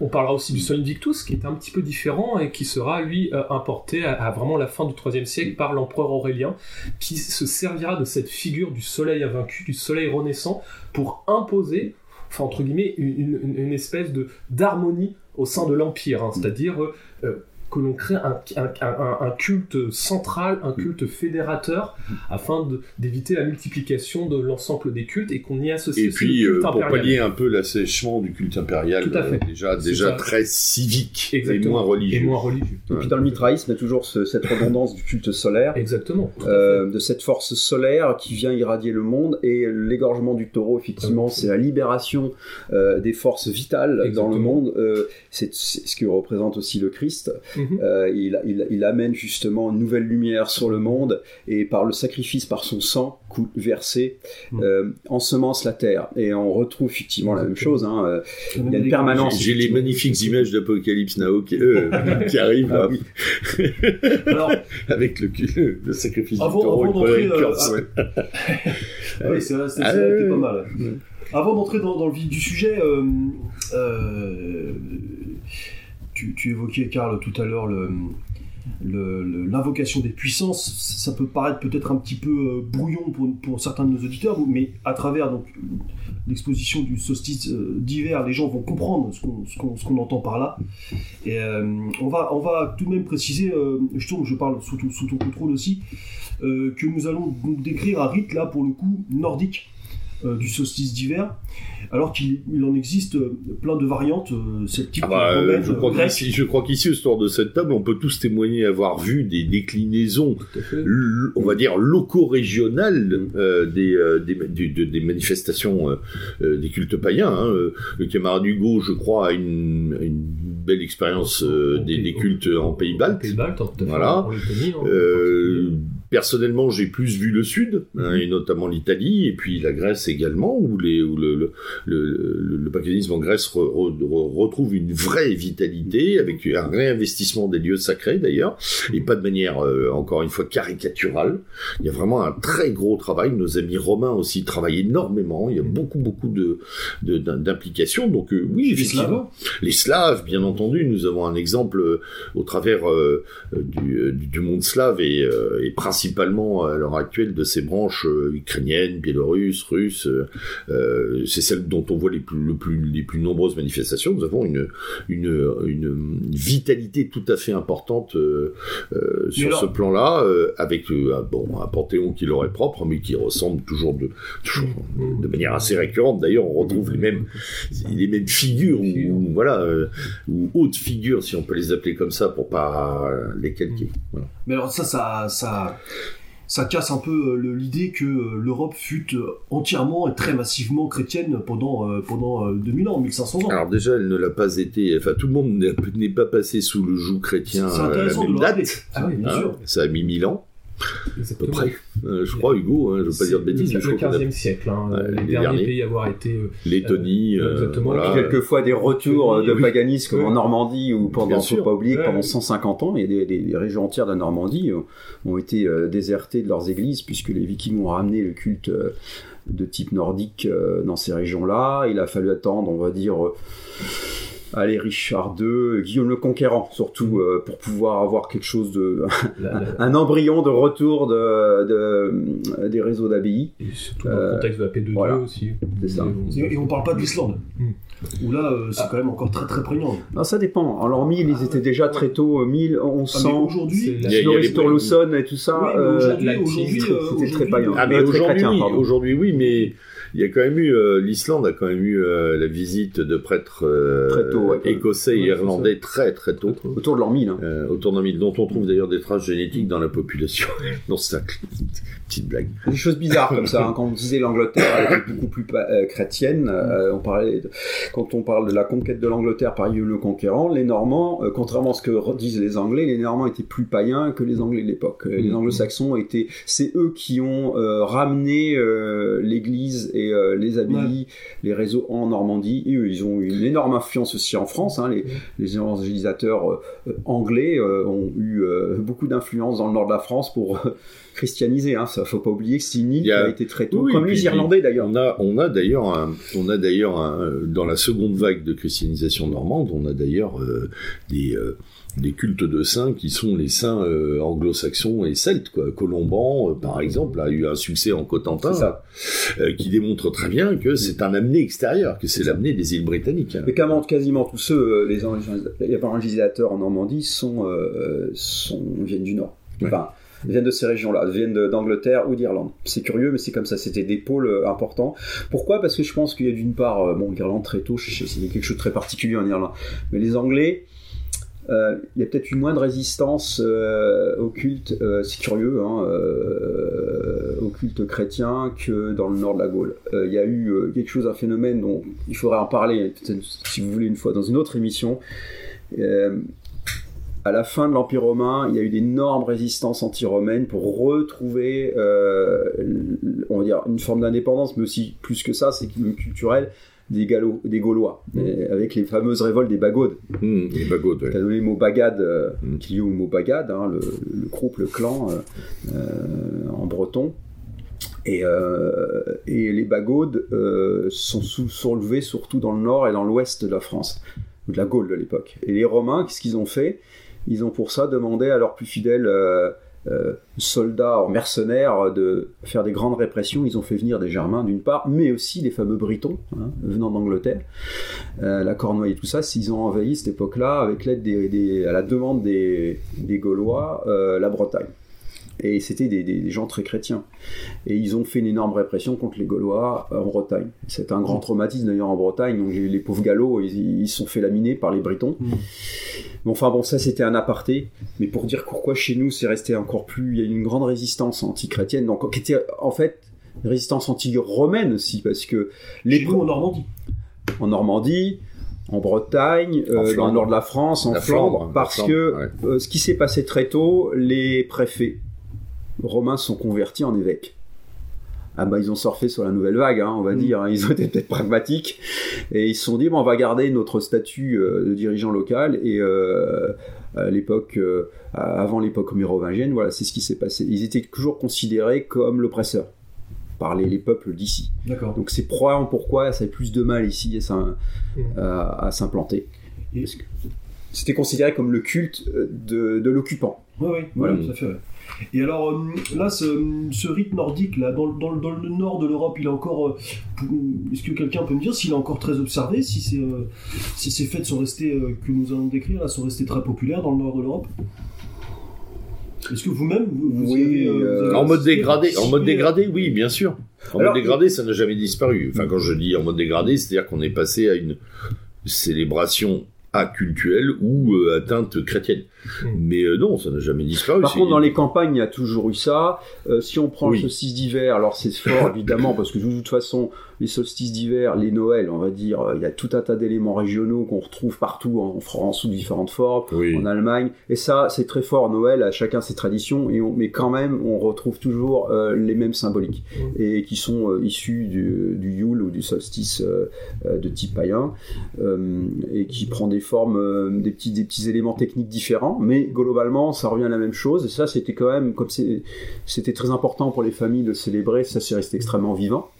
On parlera aussi du Sol Invictus, qui est un petit peu différent et qui sera, lui, euh, importé à, vraiment la fin du IIIe siècle par l'empereur Aurélien, qui se servira de cette figure du soleil invaincu, du soleil renaissant, pour imposer, enfin, entre guillemets, une, espèce de d'harmonie au sein de l'Empire, hein. c'est-à-dire euh, que l'on crée un, culte central, un culte fédérateur, afin d'éviter la multiplication de l'ensemble des cultes et qu'on y associe et puis, euh, pour pallier un peu l'assèchement du culte impérial, euh, déjà, déjà très civique et moins religieux. Et moins religieux. Et puis dans le mitraïsme, il y a toujours cette redondance du culte solaire, Exactement. Euh, de cette force solaire qui vient irradier le monde, et l'égorgement du taureau, effectivement, c'est la libération des forces vitales dans le monde. c'est ce que représente aussi le Christ. Mhm. Mhm. Euh, il, amène justement une nouvelle lumière sur le monde et par le sacrifice, par son sang versé, euh, ensemence la terre. Et on retrouve effectivement la même chose. Hein, euh, il y a une permanence. J'ai les magnifiques images d'Apocalypse Now qui, arrivent ah Alors, avec le, le sacrifice avant, du taureau. Avant d'entrer, oui, c'est c'était pas mal. Avant d'entrer dans, dans, le vif du sujet, tu, évoquais, Karl, tout à l'heure l'invocation des puissances. Ça peut paraître peut-être un petit peu euh, brouillon pour, certains de nos auditeurs, mais à travers l'exposition du solstice euh, d'hiver, les gens vont comprendre ce qu'on entend par là. Et euh, on, va, tout de même préciser, je tourne, je parle sous, sous ton contrôle aussi, que nous allons donc décrire un rite là pour le coup nordique euh, du solstice d'hiver, alors qu'il en existe euh, plein de variantes euh, celtiques. Ah bah, je, crois qu'ici, je crois qu'ici, autour de cette table, on peut tous témoigner avoir vu des déclinaisons, on va dire, locaux-régionales mm. des, des, des, manifestations des cultes païens. Hein. Le camarade Hugo, je crois, a une, une belle expérience des, cultes en Pays-Baltes. Pays voilà. Personnellement, j'ai plus vu le Sud, hein, mhm. et notamment l'Italie, et puis la Grèce également, où, les, où le, le, le, le, paganisme en Grèce retrouve une vraie vitalité, avec un réinvestissement des lieux sacrés d'ailleurs, et pas de manière, euh, encore une fois, caricaturale. Il y a vraiment un très gros travail. Nos amis romains aussi travaillent énormément. Il y a beaucoup, beaucoup de d'implications. Donc euh, oui, effectivement. Les Slaves, bien entendu, nous avons un exemple euh, au travers du, du, monde slave et, et principalement principalement à l'heure actuelle de ces branches euh, ukrainiennes, biélorusses, russes. Euh, euh, c'est celle dont on voit les plus, le plus, les plus nombreuses manifestations. Nous avons une, une, une vitalité tout à fait importante sur ce plan-là, avec bon, un panthéon qui leur est propre, mais qui ressemble toujours de, de manière assez récurrente. D'ailleurs, on retrouve les mêmes, les mêmes figures, ou, voilà, ou hautes figures, si on peut les appeler comme ça, pour pas les calquer. Mais alors ça, ça, ça, ça casse un peu euh, l'idée que euh, l'Europe fut euh, entièrement et très massivement chrétienne pendant, pendant 2000 ans, 1500 ans. Alors déjà, elle ne l'a pas été, enfin tout le monde n'est pas passé sous le joug chrétien à la même date. Ah oui, bien hein, sûr. Ça a mis 1000 ans. À peu près. Euh, je crois, Hugo, hein, je ne veux pas dire de bêtises. C'est le 15e siècle. Hein, les, derniers, pays à avoir été. Euh, Lettonie. Euh, exactement. Voilà. Quelquefois des retours de paganisme comme en Normandie, ou pendant, faut pas oublier pendant 150 ans, il y a des, régions entières de Normandie ont été désertées de leurs églises, puisque les Vikings ont ramené le culte de type nordique dans ces régions-là. Il a fallu attendre, on va dire allez Richard II, Guillaume le Conquérant surtout euh, pour pouvoir avoir quelque chose de un, embryon de retour de, des réseaux d'abbayes. Et surtout dans le contexte de la paix de Dieu aussi. C'est ça. Et, on parle pas de l'Islande. Hmm. Où là, euh, c'est quand même encore très très prégnant. Non, ça dépend. Alors, 1000, ils étaient déjà très tôt, 1000, 1100. Ah, aujourd'hui, Snorri Sturluson et tout ça, oui, aujourd'hui, c'était très païen. Ah, mais aujourd'hui, oui, aujourd'hui, oui, mais il y a quand même eu euh, l'Islande a quand même eu euh, la visite de prêtres euh, écossais et irlandais très très tôt. Autour de l'an 1000. Hein. autour de l'an 1000, dont on trouve d'ailleurs des traces génétiques dans la population. non, c'est petite blague. Des choses bizarres comme ça. Hein. Quand on disait l'Angleterre était beaucoup plus chrétienne, on parlait quand on parle de la conquête de l'Angleterre par le conquérant, les Normands, contrairement à ce que disent les Anglais, les Normands étaient plus païens que les Anglais de l'époque. Les mm. Anglo-Saxons étaient, c'est eux qui ont ramené l'Église et euh, les abbayes, les réseaux en Normandie. Et eux, ils ont une énorme influence aussi en France. Hein. les, les, évangélisateurs euh, anglais euh, ont eu beaucoup d'influence dans le nord de la France pour christianiser. Hein. Ça, faut pas oublier que qui a été très tôt, comme les Irlandais d'ailleurs. On a, on a d'ailleurs, on a d'ailleurs dans la seconde vague de christianisation normande, on a d'ailleurs des des cultes de saints qui sont les saints euh, anglo-saxons et celtes. Quoi. Colomban, euh, par exemple, a eu un succès en Cotentin, euh, qui démontre très bien que c'est un amené extérieur, que c'est l'amené des îles britanniques. Mais quasiment tous ceux, les évangélisateurs en Normandie, sont, sont, viennent du Nord. Enfin, viennent de ces régions-là, viennent d'Angleterre ou d'Irlande. C'est curieux, mais c'est comme ça, c'était des pôles importants. Pourquoi? Parce que je pense qu'il y a d'une part, bon, l'Irlande très tôt, c'est quelque chose de très particulier en Irlande, mais les Anglais, euh, il y a peut-être une moindre résistance euh, au culte, euh, c'est curieux, hein, au culte chrétien que dans le nord de la Gaule. Il y a eu quelque chose, un phénomène dont il faudrait en parler, si vous voulez, une fois dans une autre émission. à la fin de l'Empire romain, il y a eu d'énormes résistances anti-romaines pour retrouver, on va dire, une forme d'indépendance, mais aussi plus que ça, c'est culturel des, Gallo, des Gaulois, mm. avec les fameuses révoltes des Bagaudes. Mm, les Bagaudes, oui. donné le mot Bagade, euh, mm. qui est au mot Bagade, hein, le, le, groupe, le clan euh, euh, en breton. Et, et les Bagaudes sont sous, soulevés surtout dans le nord et dans l'ouest de la France, de la Gaule de l'époque. Et les Romains, qu'est-ce qu'ils ont fait? Ils ont pour ça demandé à leurs plus fidèles euh, soldats mercenaires de faire des grandes répressions. Ils ont fait venir des Germains d'une part, mais aussi les fameux Britons hein, venant d'Angleterre, euh, la Cornouaille et tout ça. S'ils ont envahi cette époque-là avec l'aide des, à la demande des, des Gaulois euh, la Bretagne. Et c'était des, gens très chrétiens. Et ils ont fait une énorme répression contre les Gaulois en Bretagne. C'est un grand traumatisme d'ailleurs en Bretagne. Donc les pauvres Gallos, ils se sont fait laminer par les Britons. Mm. Mais enfin bon, ça c'était un aparté. Mais pour dire pourquoi chez nous c'est resté encore plus, il y a une grande résistance anti-chrétienne, donc qui était en fait une résistance anti-romaine aussi, parce que les chez en Normandie. En Normandie, en Bretagne, euh, dans le nord de la France, en Flandre, parce que euh, ce qui s'est passé très tôt, les préfets romains sont convertis en évêques. Ah bah ils ont surfé sur la nouvelle vague, hein, on va mm. dire. Hein. Ils ont été peut-être pragmatiques et ils se sont dit bon, on va garder notre statut euh, de dirigeant local et euh, à l'époque, euh, avant l'époque mérovingienne, voilà, c'est ce qui s'est passé. Ils étaient toujours considérés comme l'oppresseur par les, peuples d'ici. Donc c'est probablement pourquoi ça a plus de mal ici à, mm. s'implanter. C'était considéré comme le culte de, l'occupant. Oui, oui, voilà, mm. fait. Et alors euh, là, ce, rite nordique, là, dans, le nord de l'Europe, il est encore. Euh, est-ce que quelqu'un peut me dire s'il est encore très observé, si, euh, si ces fêtes sont restées, que nous allons décrire, là, sont restées très populaires dans le nord de l'Europe? Est-ce que vous-même, vous, oui, en mode dégradé, en mode dégradé, oui, bien sûr. En mode dégradé, ça n'a jamais disparu. Enfin, quand je dis en mode dégradé, c'est-à-dire qu'on est passé à une célébration cultuelle ou atteinte chrétienne. Hmm. Mais euh, non, ça n'a jamais disparu. Par contre, dans les campagnes, il y a toujours eu ça. Euh, si on prend le solstice d'hiver, alors c'est fort évidemment, parce que de toute façon, les solstices d'hiver, les Noëls, on va dire, euh, il y a tout un tas d'éléments régionaux qu'on retrouve partout en France sous différentes formes, en Allemagne. Et ça, c'est très fort. Noël, à chacun ses traditions, et mais quand même, on retrouve toujours les mêmes symboliques, hmm. et qui sont issus du, du, Yule ou du solstice de type païen, et qui prend des formes, des petits, des petits éléments techniques différents mais globalement, ça revient à la même chose. Et ça, c'était quand même, comme c'était très important pour les familles de célébrer, ça c'est resté extrêmement vivant.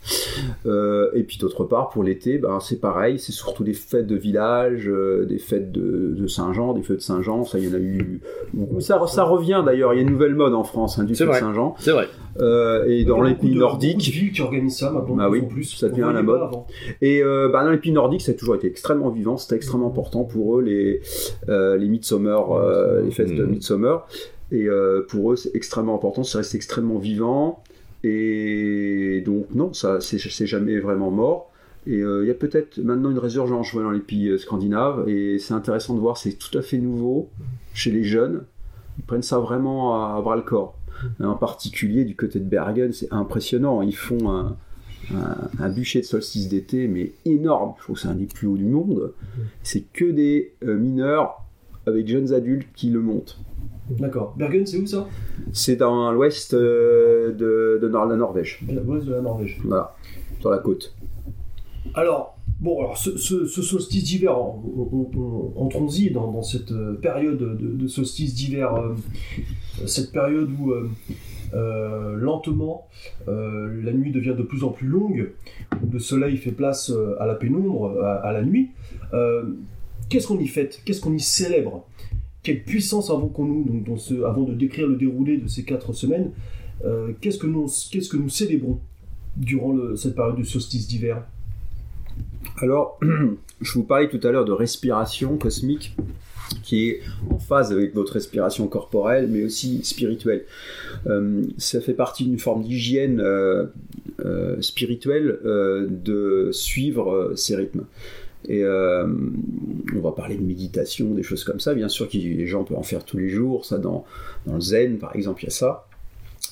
Euh, et puis d'autre part, pour l'été, ben, c'est pareil, c'est surtout des fêtes de village, euh, des fêtes de, Saint-Jean, des fêtes de Saint-Jean, ça, il y en a eu beaucoup. Ça, ça revient d'ailleurs, il y a une nouvelle mode en France hein, du de Saint-Jean. C'est vrai. Euh, et dans les pays nordiques. Beaucoup de villes qui organisent ça maintenant. Ah oui, plus, ça devient la mode. Et euh, bah, dans les pays nordiques, ça a toujours été extrêmement vivant, c'était extrêmement important pour eux, les, euh, les Midsummer, euh, les fêtes de mm. Midsummer. Et pour eux, c'est extrêmement important, ça reste extrêmement vivant. Et donc non, ça c'est jamais vraiment mort. Et il y a peut-être maintenant une résurgence dans les pays scandinaves, et c'est intéressant de voir, c'est tout à fait nouveau chez les jeunes. Ils prennent ça vraiment à, bras le corps. En particulier du côté de Bergen, c'est impressionnant. Ils font un, un, bûcher de solstice d'été, mais énorme. Je trouve que c'est un des plus hauts du monde. C'est que des mineurs avec jeunes adultes qui le montent. D'accord. Bergen, c'est où ça? C'est dans l'ouest euh, de, de la Norvège. L'ouest de la Norvège. Voilà, sur la côte. Alors, bon, alors ce, solstice d'hiver, entrons-y dans, dans, cette euh, période de, solstice d'hiver, euh, cette période où lentement la nuit devient de plus en plus longue, où le soleil fait place à la pénombre, à, la nuit. Qu'est-ce qu'on y fête Qu'est-ce qu'on y célèbre? Quelle puissance avons nous, donc, avant de décrire le déroulé de ces quatre semaines, euh, qu'est-ce que nous, qu'est-ce que nous célébrons durant cette période de solstice d'hiver? Alors, je vous parlais tout à l'heure de respiration cosmique qui est en phase avec votre respiration corporelle, mais aussi spirituelle. Euh, ça fait partie d'une forme d'hygiène euh, spirituelle de suivre ces rythmes. Et euh, on va parler de méditation, des choses comme ça. Bien sûr que les gens peuvent en faire tous les jours. Ça, dans, le zen, par exemple, il y a ça.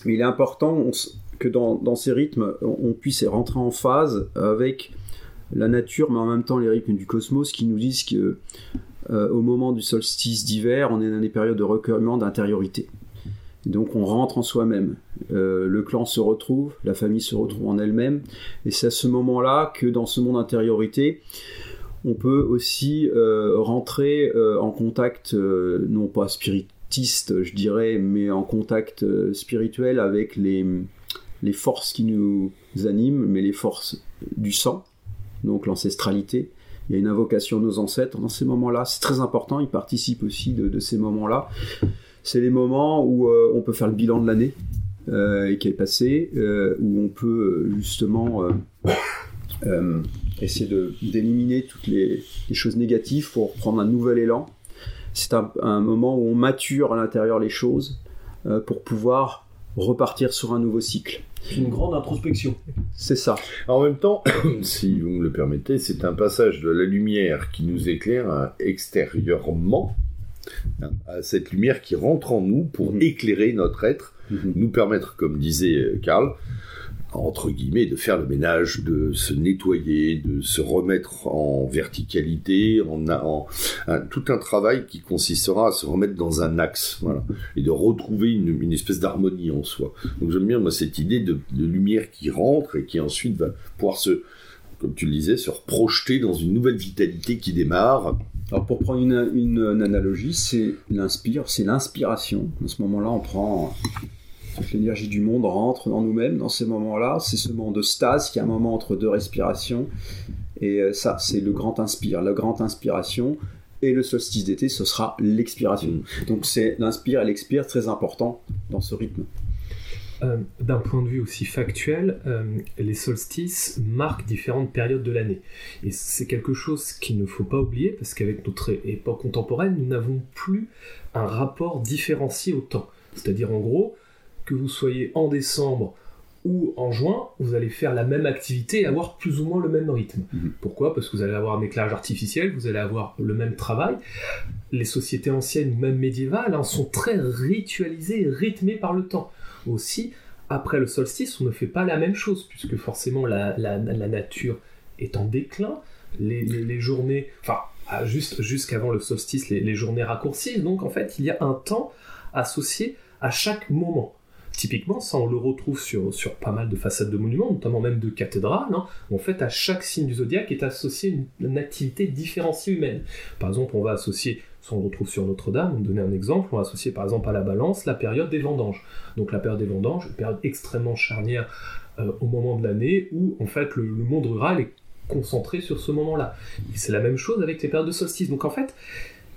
Mais il est important que dans, dans, ces rythmes, on puisse rentrer en phase avec la nature, mais en même temps les rythmes du cosmos qui nous disent que euh, au moment du solstice d'hiver, on est dans des périodes de recueillement d'intériorité. Donc on rentre en soi-même. Euh, le clan se retrouve, la famille se retrouve en elle-même, et c'est à ce moment-là que dans ce monde d'intériorité, on peut aussi euh, rentrer euh, en contact, euh, non pas spiritiste, je dirais, mais en contact spirituel avec les, les forces qui nous animent, mais les forces du sang, donc l'ancestralité. Il y a une invocation de nos ancêtres dans ces moments-là. C'est très important, ils participent aussi de, ces moments-là. C'est les moments où on peut faire le bilan de l'année qui est passée, où on peut justement essayer d'éliminer toutes les, choses négatives pour prendre un nouvel élan. C'est un, moment où on mature à l'intérieur les choses euh, pour pouvoir repartir sur un nouveau cycle. Une grande introspection. C'est ça. En même temps, si vous me le permettez, c'est un passage de la lumière qui nous éclaire extérieurement hein, à cette lumière qui rentre en nous pour mhm. éclairer notre être, mhm. nous permettre, comme disait Karl, entre guillemets, de faire le ménage, de se nettoyer, de se remettre en verticalité, en, tout un travail qui consistera à se remettre dans un axe, voilà, et de retrouver une, espèce d'harmonie en soi. Donc j'aime bien moi cette idée de, lumière qui rentre et qui ensuite va pouvoir se, comme tu le disais, se projeter dans une nouvelle vitalité qui démarre. Alors pour prendre une, une, une analogie, c'est l'inspire, c'est l'inspiration. À ce moment-là, on prend toute l'énergie du monde rentre dans nous-mêmes dans ces moments-là. C'est ce moment de stase qui est un moment entre deux respirations. Et euh, ça, c'est le grand inspire. La grande inspiration. Et le solstice d'été, ce sera l'expiration. Mm. Donc c'est l'inspire et l'expire très important dans ce rythme. Euh, d'un point de vue aussi factuel, euh, les solstices marquent différentes périodes de l'année. Et c'est quelque chose qu'il ne faut pas oublier parce qu'avec notre époque contemporaine, nous n'avons plus un rapport différencié au temps. C'est-à-dire en gros, que vous soyez en décembre ou en juin, vous allez faire la même activité et avoir plus ou moins le même rythme. Mhm. Pourquoi? Parce que vous allez avoir un éclairage artificiel, vous allez avoir le même travail. Les sociétés anciennes, même médiévales, hein, sont très ritualisées et rythmées par le temps. Aussi, après le solstice, on ne fait pas la même chose, puisque forcément la, nature est en déclin, les, journées, enfin, juste jusqu'avant le solstice, les, les journées raccourcissent, donc en fait, il y a un temps associé à chaque moment. Typiquement, ça on le retrouve sur, sur pas mal de façades de monuments, notamment même de cathédrales, hein, en fait à chaque signe du zodiaque est associée une, activité différenciée humaine. Par exemple, on va associer, ça on le retrouve sur Notre-Dame, on donner un exemple, on va associer par exemple à la balance la période des vendanges. Donc la période des vendanges, une période extrêmement charnière euh, au moment de l'année où en fait le, monde rural est concentré sur ce moment-là. C'est la même chose avec les périodes de solstice. Donc en fait,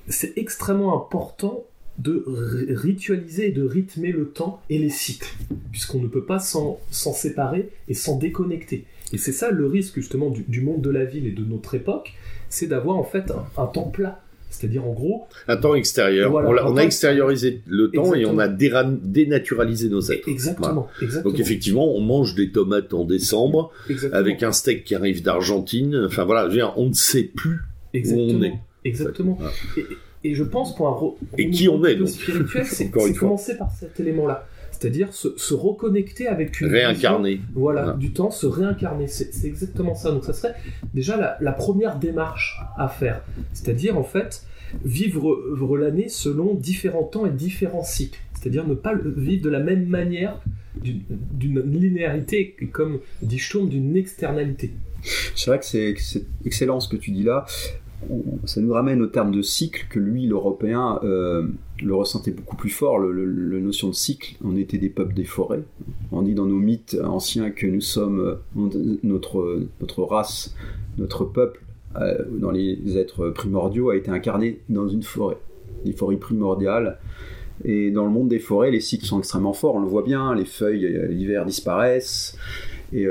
c'est extrêmement important de ritualiser et de rythmer le temps et les cycles, puisqu'on ne peut pas s'en séparer et s'en déconnecter. Et c'est ça le risque justement du, monde de la ville et de notre époque, c'est d'avoir en fait un, temps plat. C'est-à-dire en gros. Un temps extérieur. on, a, extériorisé le temps et on a dénaturalisé nos êtres. Exactement, exactement. Donc effectivement, on mange des tomates en décembre avec un steak qui arrive d'Argentine. Enfin voilà, on ne sait plus où on est. Exactement. Et, je pense pour un et qui on est donc spirituel, c'est commencer par cet élément-là. C'est-à-dire se, reconnecter avec une réincarner. voilà, du temps, se réincarner. C'est exactement ça. Donc ça serait déjà la, première démarche à faire. C'est-à-dire en fait vivre, l'année selon différents temps et différents cycles. C'est-à-dire ne pas vivre de la même manière d'une linéarité, comme dit Sturm, d'une externalité. C'est vrai que c'est excellent ce que tu dis là ça nous ramène au terme de cycle que lui, l'Européen, euh, le ressentait beaucoup plus fort, le, notion de cycle. On était des peuples des forêts. On dit dans nos mythes anciens que nous sommes, euh, notre, notre race, notre peuple, euh, dans les êtres primordiaux, a été incarné dans une forêt, une forêt primordiale. Et dans le monde des forêts, les cycles sont extrêmement forts. On le voit bien, les feuilles l'hiver disparaissent et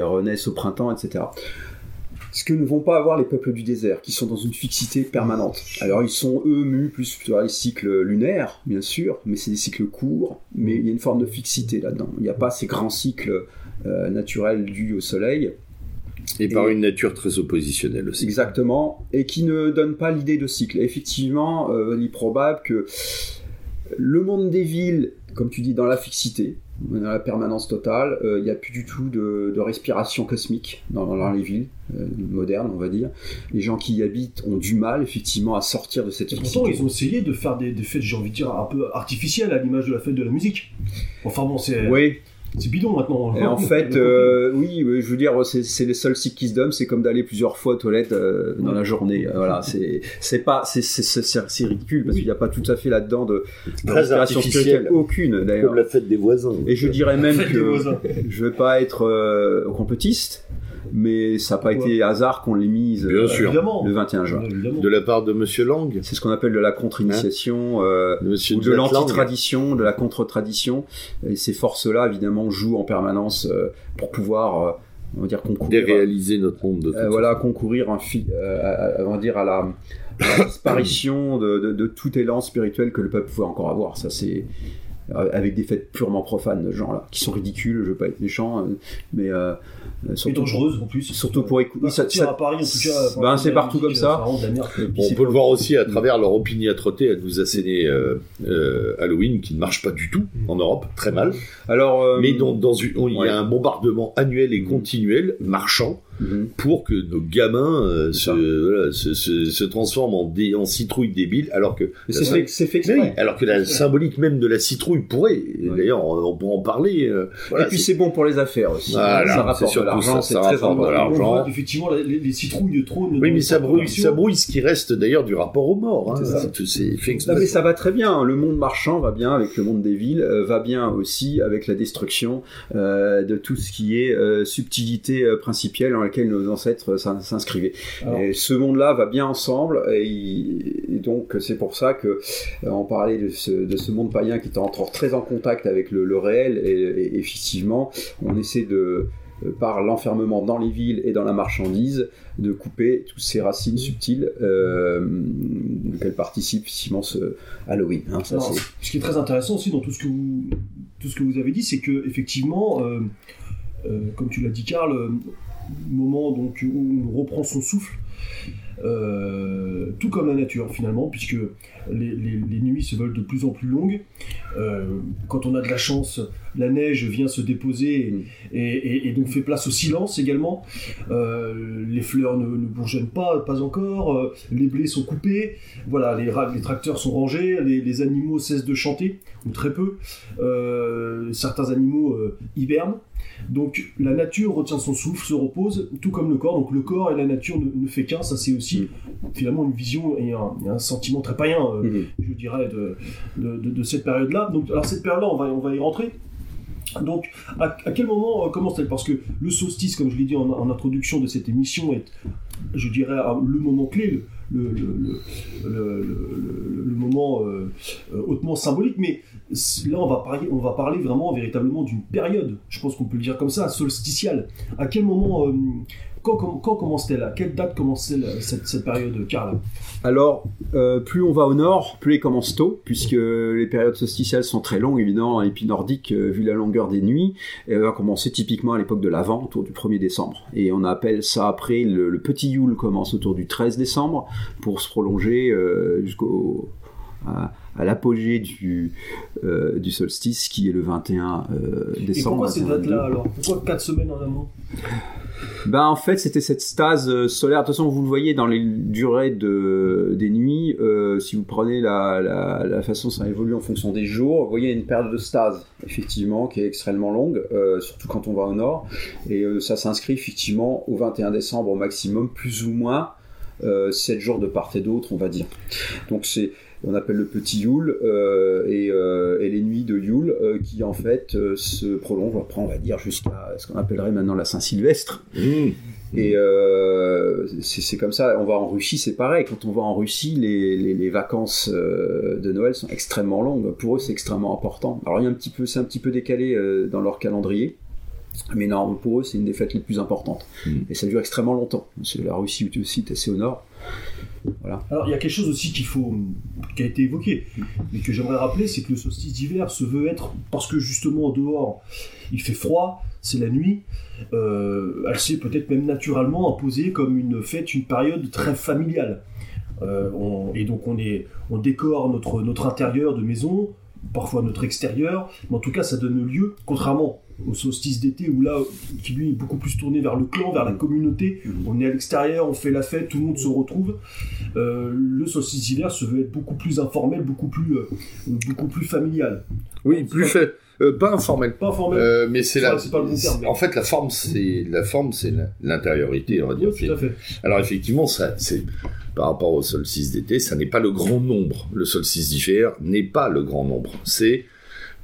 renaissent au printemps, etc ce que ne vont pas avoir les peuples du désert, qui sont dans une fixité permanente. Alors ils sont eux mus plus sur les cycles lunaires, bien sûr, mais c'est des cycles courts, mais il y a une forme de fixité là-dedans. Il n'y a pas ces grands cycles euh, naturels dus au soleil. Et, par une nature très oppositionnelle aussi. Exactement, et qui ne donne pas l'idée de cycle. Effectivement, euh, il est probable que le monde des villes, comme tu dis, dans la fixité, dans la permanence totale, euh, il n'y a plus du tout de, respiration cosmique dans, les villes euh, modernes, on va dire. Les gens qui y habitent ont du mal, effectivement, à sortir de cette. Pourtant, ils ont essayé de faire des, des fêtes, j'ai envie de dire, un peu artificielles à l'image de la fête de la musique. Enfin bon, c'est... Oui, c'est bidon maintenant. Et en fait, euh, oui, je veux dire, c'est les seuls cycles qui se donnent, c'est comme d'aller plusieurs fois aux toilettes euh, dans la journée. Voilà, c'est pas c'est ridicule parce qu'il n'y a pas tout à fait là-dedans de, de spirituelle aucune d'ailleurs. Comme la fête des voisins. Et je dirais même que je veux pas être euh, complétiste mais ça n'a pas été hasard qu'on l'ait mise euh, le 21 juin. De la part de Monsieur Lang C'est ce qu'on appelle de la contre-initiation, euh, ou de l'anti-tradition, de la contre-tradition. Et ces forces-là, évidemment, jouent en permanence euh, pour pouvoir, on va dire, concourir. Déréaliser notre monde. De voilà, concourir, un on va dire, à la, disparition de, de, tout élan spirituel que le peuple pouvait encore avoir. Ça, c'est avec des fêtes purement profanes de genre là, qui sont ridicules, je veux pas être méchant, mais euh, et dangereuse en plus. Surtout pour écouter. ça, ça, à Paris en tout cas. Ben, c'est partout comme ça. on peut le voir aussi à travers leur opiniâtreté à nous asséner euh, euh, Halloween qui ne marche pas du tout en Europe, très mal. Alors, mais dans, dans une, il y a un bombardement annuel et continuel marchand Mhm. pour que nos gamins euh, se, se, se, transforment en, dé, en citrouilles débiles, alors que c'est fait, alors que la symbolique même de la citrouille pourrait. D'ailleurs, on, pourrait en parler. Euh, et puis c'est bon pour les affaires aussi. ça rapporte de l'argent, c'est très important. De l'argent. Effectivement, les, les, citrouilles trônent. Oui, mais ça brouille, ça brouille ce qui reste d'ailleurs du rapport aux morts. Hein. Non, mais ça va très bien. Le monde marchand va bien avec le monde des villes, euh, va bien aussi avec la destruction de tout ce qui est subtilité principielle laquelle nos ancêtres s'inscrivaient. Ce monde-là va bien ensemble, et, donc c'est pour ça que euh, on parlait de ce, monde païen qui est encore très en contact avec le, réel, et, effectivement, on essaie de euh, par l'enfermement dans les villes et dans la marchandise, de couper toutes ces racines subtiles euh, auxquelles participe effectivement ce Halloween. Hein, ça, ce qui est très intéressant aussi dans tout ce que vous, tout ce que vous avez dit, c'est que effectivement, comme tu l'as dit, Karl, moment donc où on reprend son souffle, euh, tout comme la nature finalement, puisque les, nuits se veulent de plus en plus longues. Euh, quand on a de la chance, la neige vient se déposer et, donc fait place au silence également. Euh, les fleurs ne, ne, bourgeonnent pas, pas encore. les blés sont coupés. Voilà, les, les tracteurs sont rangés. Les, animaux cessent de chanter, ou très peu. certains animaux hibernent. Donc la nature retient son souffle, se repose, tout comme le corps. Donc le corps et la nature ne, fait qu'un. Ça c'est aussi mm. finalement une vision et un, sentiment très païen, euh, mm-hmm. je dirais, de, de, cette période-là. Donc alors cette période-là, on va, on va y rentrer. Donc, à, quel moment euh, commence-t-elle? Parce que le solstice, comme je l'ai dit en, introduction de cette émission, est, je dirais, le moment clé, le, le, moment euh, hautement symbolique, mais là, on va, parler, on va parler vraiment véritablement d'une période, je pense qu'on peut le dire comme ça, solsticiale. À quel moment euh, Quand, commence-t-elle? Là Quelle date commence cette, cette période, Karl? Alors, euh, plus on va au nord, plus elle commence tôt, puisque les périodes solsticiales sont très longues, évidemment, et puis nordique, euh, vu la longueur des nuits, elle va commencer typiquement à l'époque de l'Avent, autour du 1er décembre. Et on appelle ça après, le, petit Yule commence autour du 13 décembre, pour se prolonger euh, jusqu'au à l'apogée du, euh, du solstice qui est le 21 euh, décembre. Et pourquoi ces dates-là alors? Pourquoi 4 semaines en amont ben, en fait, c'était cette stase euh, solaire. De toute façon, vous le voyez dans les durées de, des nuits. si vous prenez la, la, façon dont ça évolue en fonction des jours, vous voyez une période de stase, effectivement, qui est extrêmement longue, surtout quand on va au nord. Et ça s'inscrit effectivement au 21 décembre au maximum, plus ou moins. 7 jours de part et d'autre, on va dire. Donc c'est on appelle le petit Yule euh, euh, et, les nuits de Yule euh, qui en fait se prolongent après on va dire jusqu'à ce qu'on appellerait maintenant la Saint-Sylvestre. Mmh. Et c'est comme ça. On va en Russie, c'est pareil. Quand on va en Russie, les, vacances de Noël sont extrêmement longues. Pour eux, c'est extrêmement important. Alors, il y a un petit peu, c'est un petit peu décalé dans leur calendrier. Mais non, pour eux, c'est une des fêtes les plus importantes. Mmh. Et ça dure extrêmement longtemps. La Russie aussi est assez au nord. Alors il y a quelque chose aussi qu'il faut, qui a été évoqué, mais que j'aimerais rappeler, c'est que le solstice d'hiver se veut être, parce que justement dehors il fait froid, c'est la nuit, euh, elle s'est peut-être même naturellement imposée comme une fête, une période très familiale. Euh, et donc on, est, on décore notre, notre intérieur de maison, parfois notre extérieur, mais en tout cas ça donne lieu, contrairement au solstice d'été où là, qui lui est beaucoup plus tourné vers le clan, vers la communauté. Mhm. On est à l'extérieur, on fait la fête, tout le monde se retrouve. Euh, le solstice d'hiver se veut être beaucoup plus informel, beaucoup plus, euh, beaucoup plus familial. Oui, plus fait. Euh, pas informel. Pas informel. mais c'est la. Pas le terme, En fait, la forme, c'est la forme, c'est l'intériorité, on va dire. tout à fait. Alors effectivement, ça, c'est par rapport au solstice d'été, ça n'est pas le grand nombre. Le solstice d'hiver n'est pas le grand nombre. C'est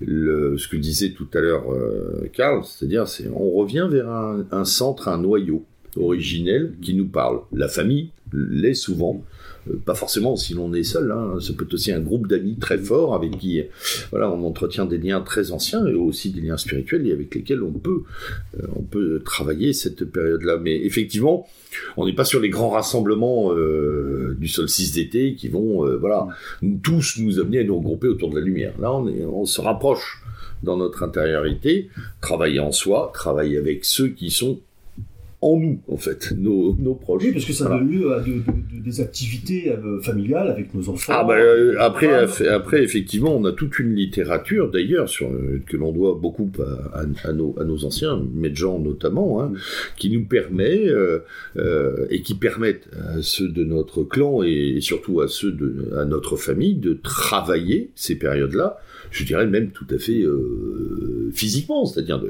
ce que disait tout à l'heure euh, Karl, c'est-à-dire c'est, on revient vers un, un, centre, un noyau originel qui nous parle. La famille l'est souvent, pas forcément si l'on est seul, hein, ça peut être aussi un groupe d'amis très fort avec qui voilà, on entretient des liens très anciens et aussi des liens spirituels et avec lesquels on peut, euh, on peut travailler cette période-là. Mais effectivement, on n'est pas sur les grands rassemblements euh, du solstice d'été qui vont voilà, tous nous amener à nous regrouper autour de la lumière. Là, on, on se rapproche dans notre intériorité, travailler en soi, travailler avec ceux qui sont en nous, en fait, nos, nos proches. Oui, parce que ça donne lieu à des activités euh, familiales avec nos enfants. Ah bah, euh, après, après, effectivement, on a toute une littérature, d'ailleurs, sur, euh, que l'on doit beaucoup à, à, nos, à nos anciens, Medjan notamment, hein, qui nous permet, et qui permettent à ceux de notre clan et, surtout à ceux de à notre famille de travailler ces périodes-là je dirais même tout à fait physiquement, c'est-à-dire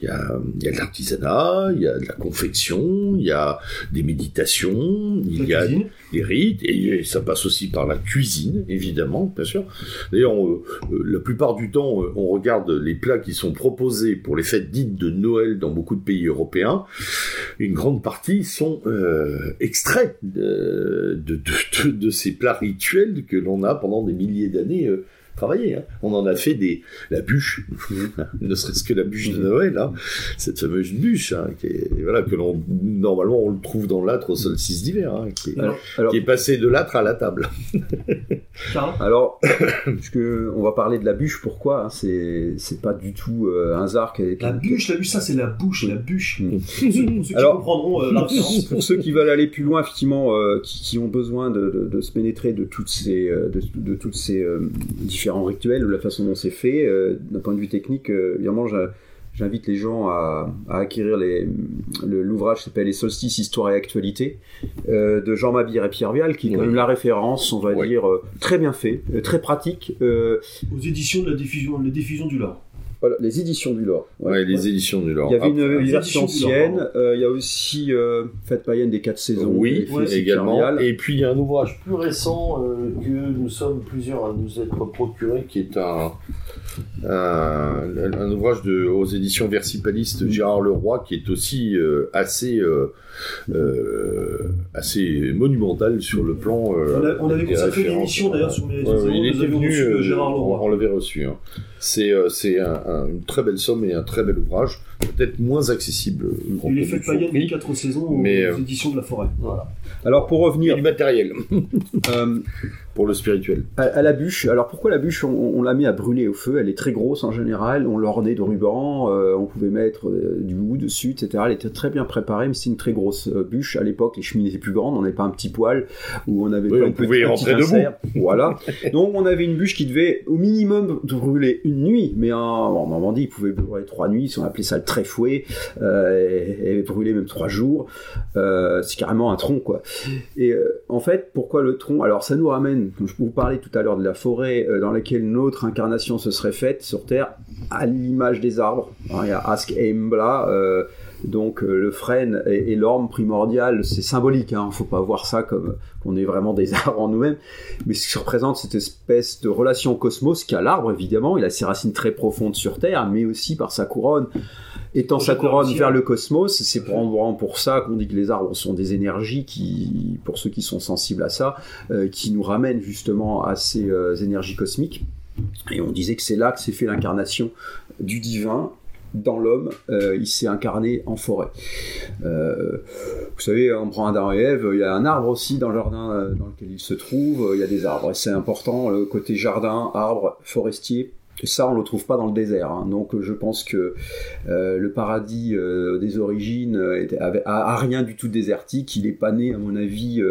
il y a, y a de l'artisanat, il y a de la confection, il y a des méditations, il y a des rites, et, ça passe aussi par la cuisine, évidemment, bien sûr. D'ailleurs, euh, la plupart du temps, euh, on regarde les plats qui sont proposés pour les fêtes dites de Noël dans beaucoup de pays européens, une grande partie sont euh, extraits de, de, de, de, ces plats rituels que l'on a pendant des milliers d'années travailler. Hein. On en a fait des la bûche, ne serait-ce que la bûche de Noël, hein. cette fameuse bûche, hein, qui est, voilà que l'on normalement on le trouve dans l'âtre au solstice d'hiver, hein, qui, qui, est passé de l'âtre à la table. alors, puisque on va parler de la bûche, pourquoi C'est c'est pas du tout euh, un hasard. La bûche, la bûche, ça c'est la bouche, la bûche. Pour ceux, qui comprendront euh, Pour ceux qui veulent aller plus loin, effectivement, euh, qui, ont besoin de, de, se pénétrer de toutes ces de, de toutes ces différentes rituel ou la façon dont c'est fait. Euh, d'un point de vue technique, euh, évidemment, j'invite les gens à, acquérir l'ouvrage qui s'appelle Les solstices, histoire et actualité euh, de Jean Mabir et Pierre Vial, qui est quand même la référence, on va dire, très bien fait, très pratique. Aux éditions de la diffusion, de la diffusion du Lore. Voilà, les éditions du Lore. Ouais, les éditions du Lore. Il y avait une, version ancienne. Euh, il y a aussi euh, Fête païenne des quatre saisons. Oui, également. Et puis il y a un ouvrage plus récent euh, que nous sommes plusieurs à nous être procuré, qui est un, un, ouvrage de, aux éditions Versipalistes de Gérard Leroy, qui est aussi euh, assez assez monumental sur le plan. on, avait consacré une émission d'ailleurs sur mes. il venu. Gérard Leroy. On, l'avait reçu. Hein. C'est c'est un une très belle somme et un très bel ouvrage, peut-être moins accessible. Il est fait païennes les quatre saisons mais, aux éditions de la forêt. Voilà. Alors pour revenir. du matériel. pour le spirituel. À, la bûche, alors pourquoi la bûche on, l'a mis à brûler au feu? Elle est très grosse en général, on l'ornait de ruban, on pouvait mettre du goût dessus, etc. Elle était très bien préparée, mais c'est une très grosse bûche. À l'époque, les cheminées étaient plus grandes, on n'avait pas un petit poêle où on avait oui, on pouvait y rentrer debout. Voilà. Donc on avait une bûche qui devait au minimum brûler une nuit, mais en, Normandie, il pouvait brûler trois nuits, si on appelait ça le très fouet, euh, et, brûler même trois jours. Euh, c'est carrément un tronc, quoi. Et euh, en fait, pourquoi le tronc? Alors ça nous ramène, je vous parlais tout à l'heure de la forêt dans laquelle notre incarnation se serait faite sur Terre, à l'image des arbres. il y a Ask Embla, donc le frêne et, l'orme primordial, c'est symbolique, hein, faut pas voir ça comme qu'on est vraiment des arbres en nous-mêmes, mais ce qui représente cette espèce de relation au cosmos qu'a l'arbre évidemment, il a ses racines très profondes sur Terre, mais aussi par sa couronne. Étant sa couronne vers le cosmos, c'est pour, pour ça qu'on dit que les arbres sont des énergies qui, pour ceux qui sont sensibles à ça, euh, qui nous ramènent justement à ces euh, énergies cosmiques. Et on disait que c'est là que s'est fait l'incarnation du divin dans l'homme, euh, il s'est incarné en forêt. Euh, vous savez, on prend Adam et Ève, il y a un arbre aussi dans le jardin dans lequel il se trouve, il y a des arbres, et c'est important, le côté jardin, arbre, forestier, ça, on le trouve pas dans le désert. Hein. Donc, je pense que euh, le paradis euh, des origines euh, a, rien du tout désertique. Il est pas né, à mon avis,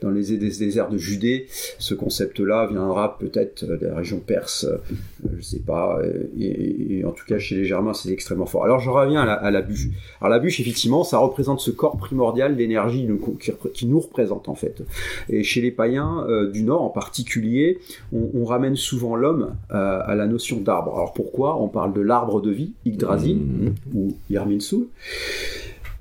dans les, déserts de Judée. Ce concept-là viendra peut-être de la région perse, je sais pas. Et, en tout cas, chez les Germains, c'est extrêmement fort. Alors, je reviens à la, bûche. Alors, la bûche, effectivement, ça représente ce corps primordial d'énergie qui, nous représente en fait. Et chez les païens du Nord, en particulier, on, ramène souvent l'homme à la notion d'arbre. Alors pourquoi On parle de l'arbre de vie, Yggdrasil, mmh. ou Yarminsul,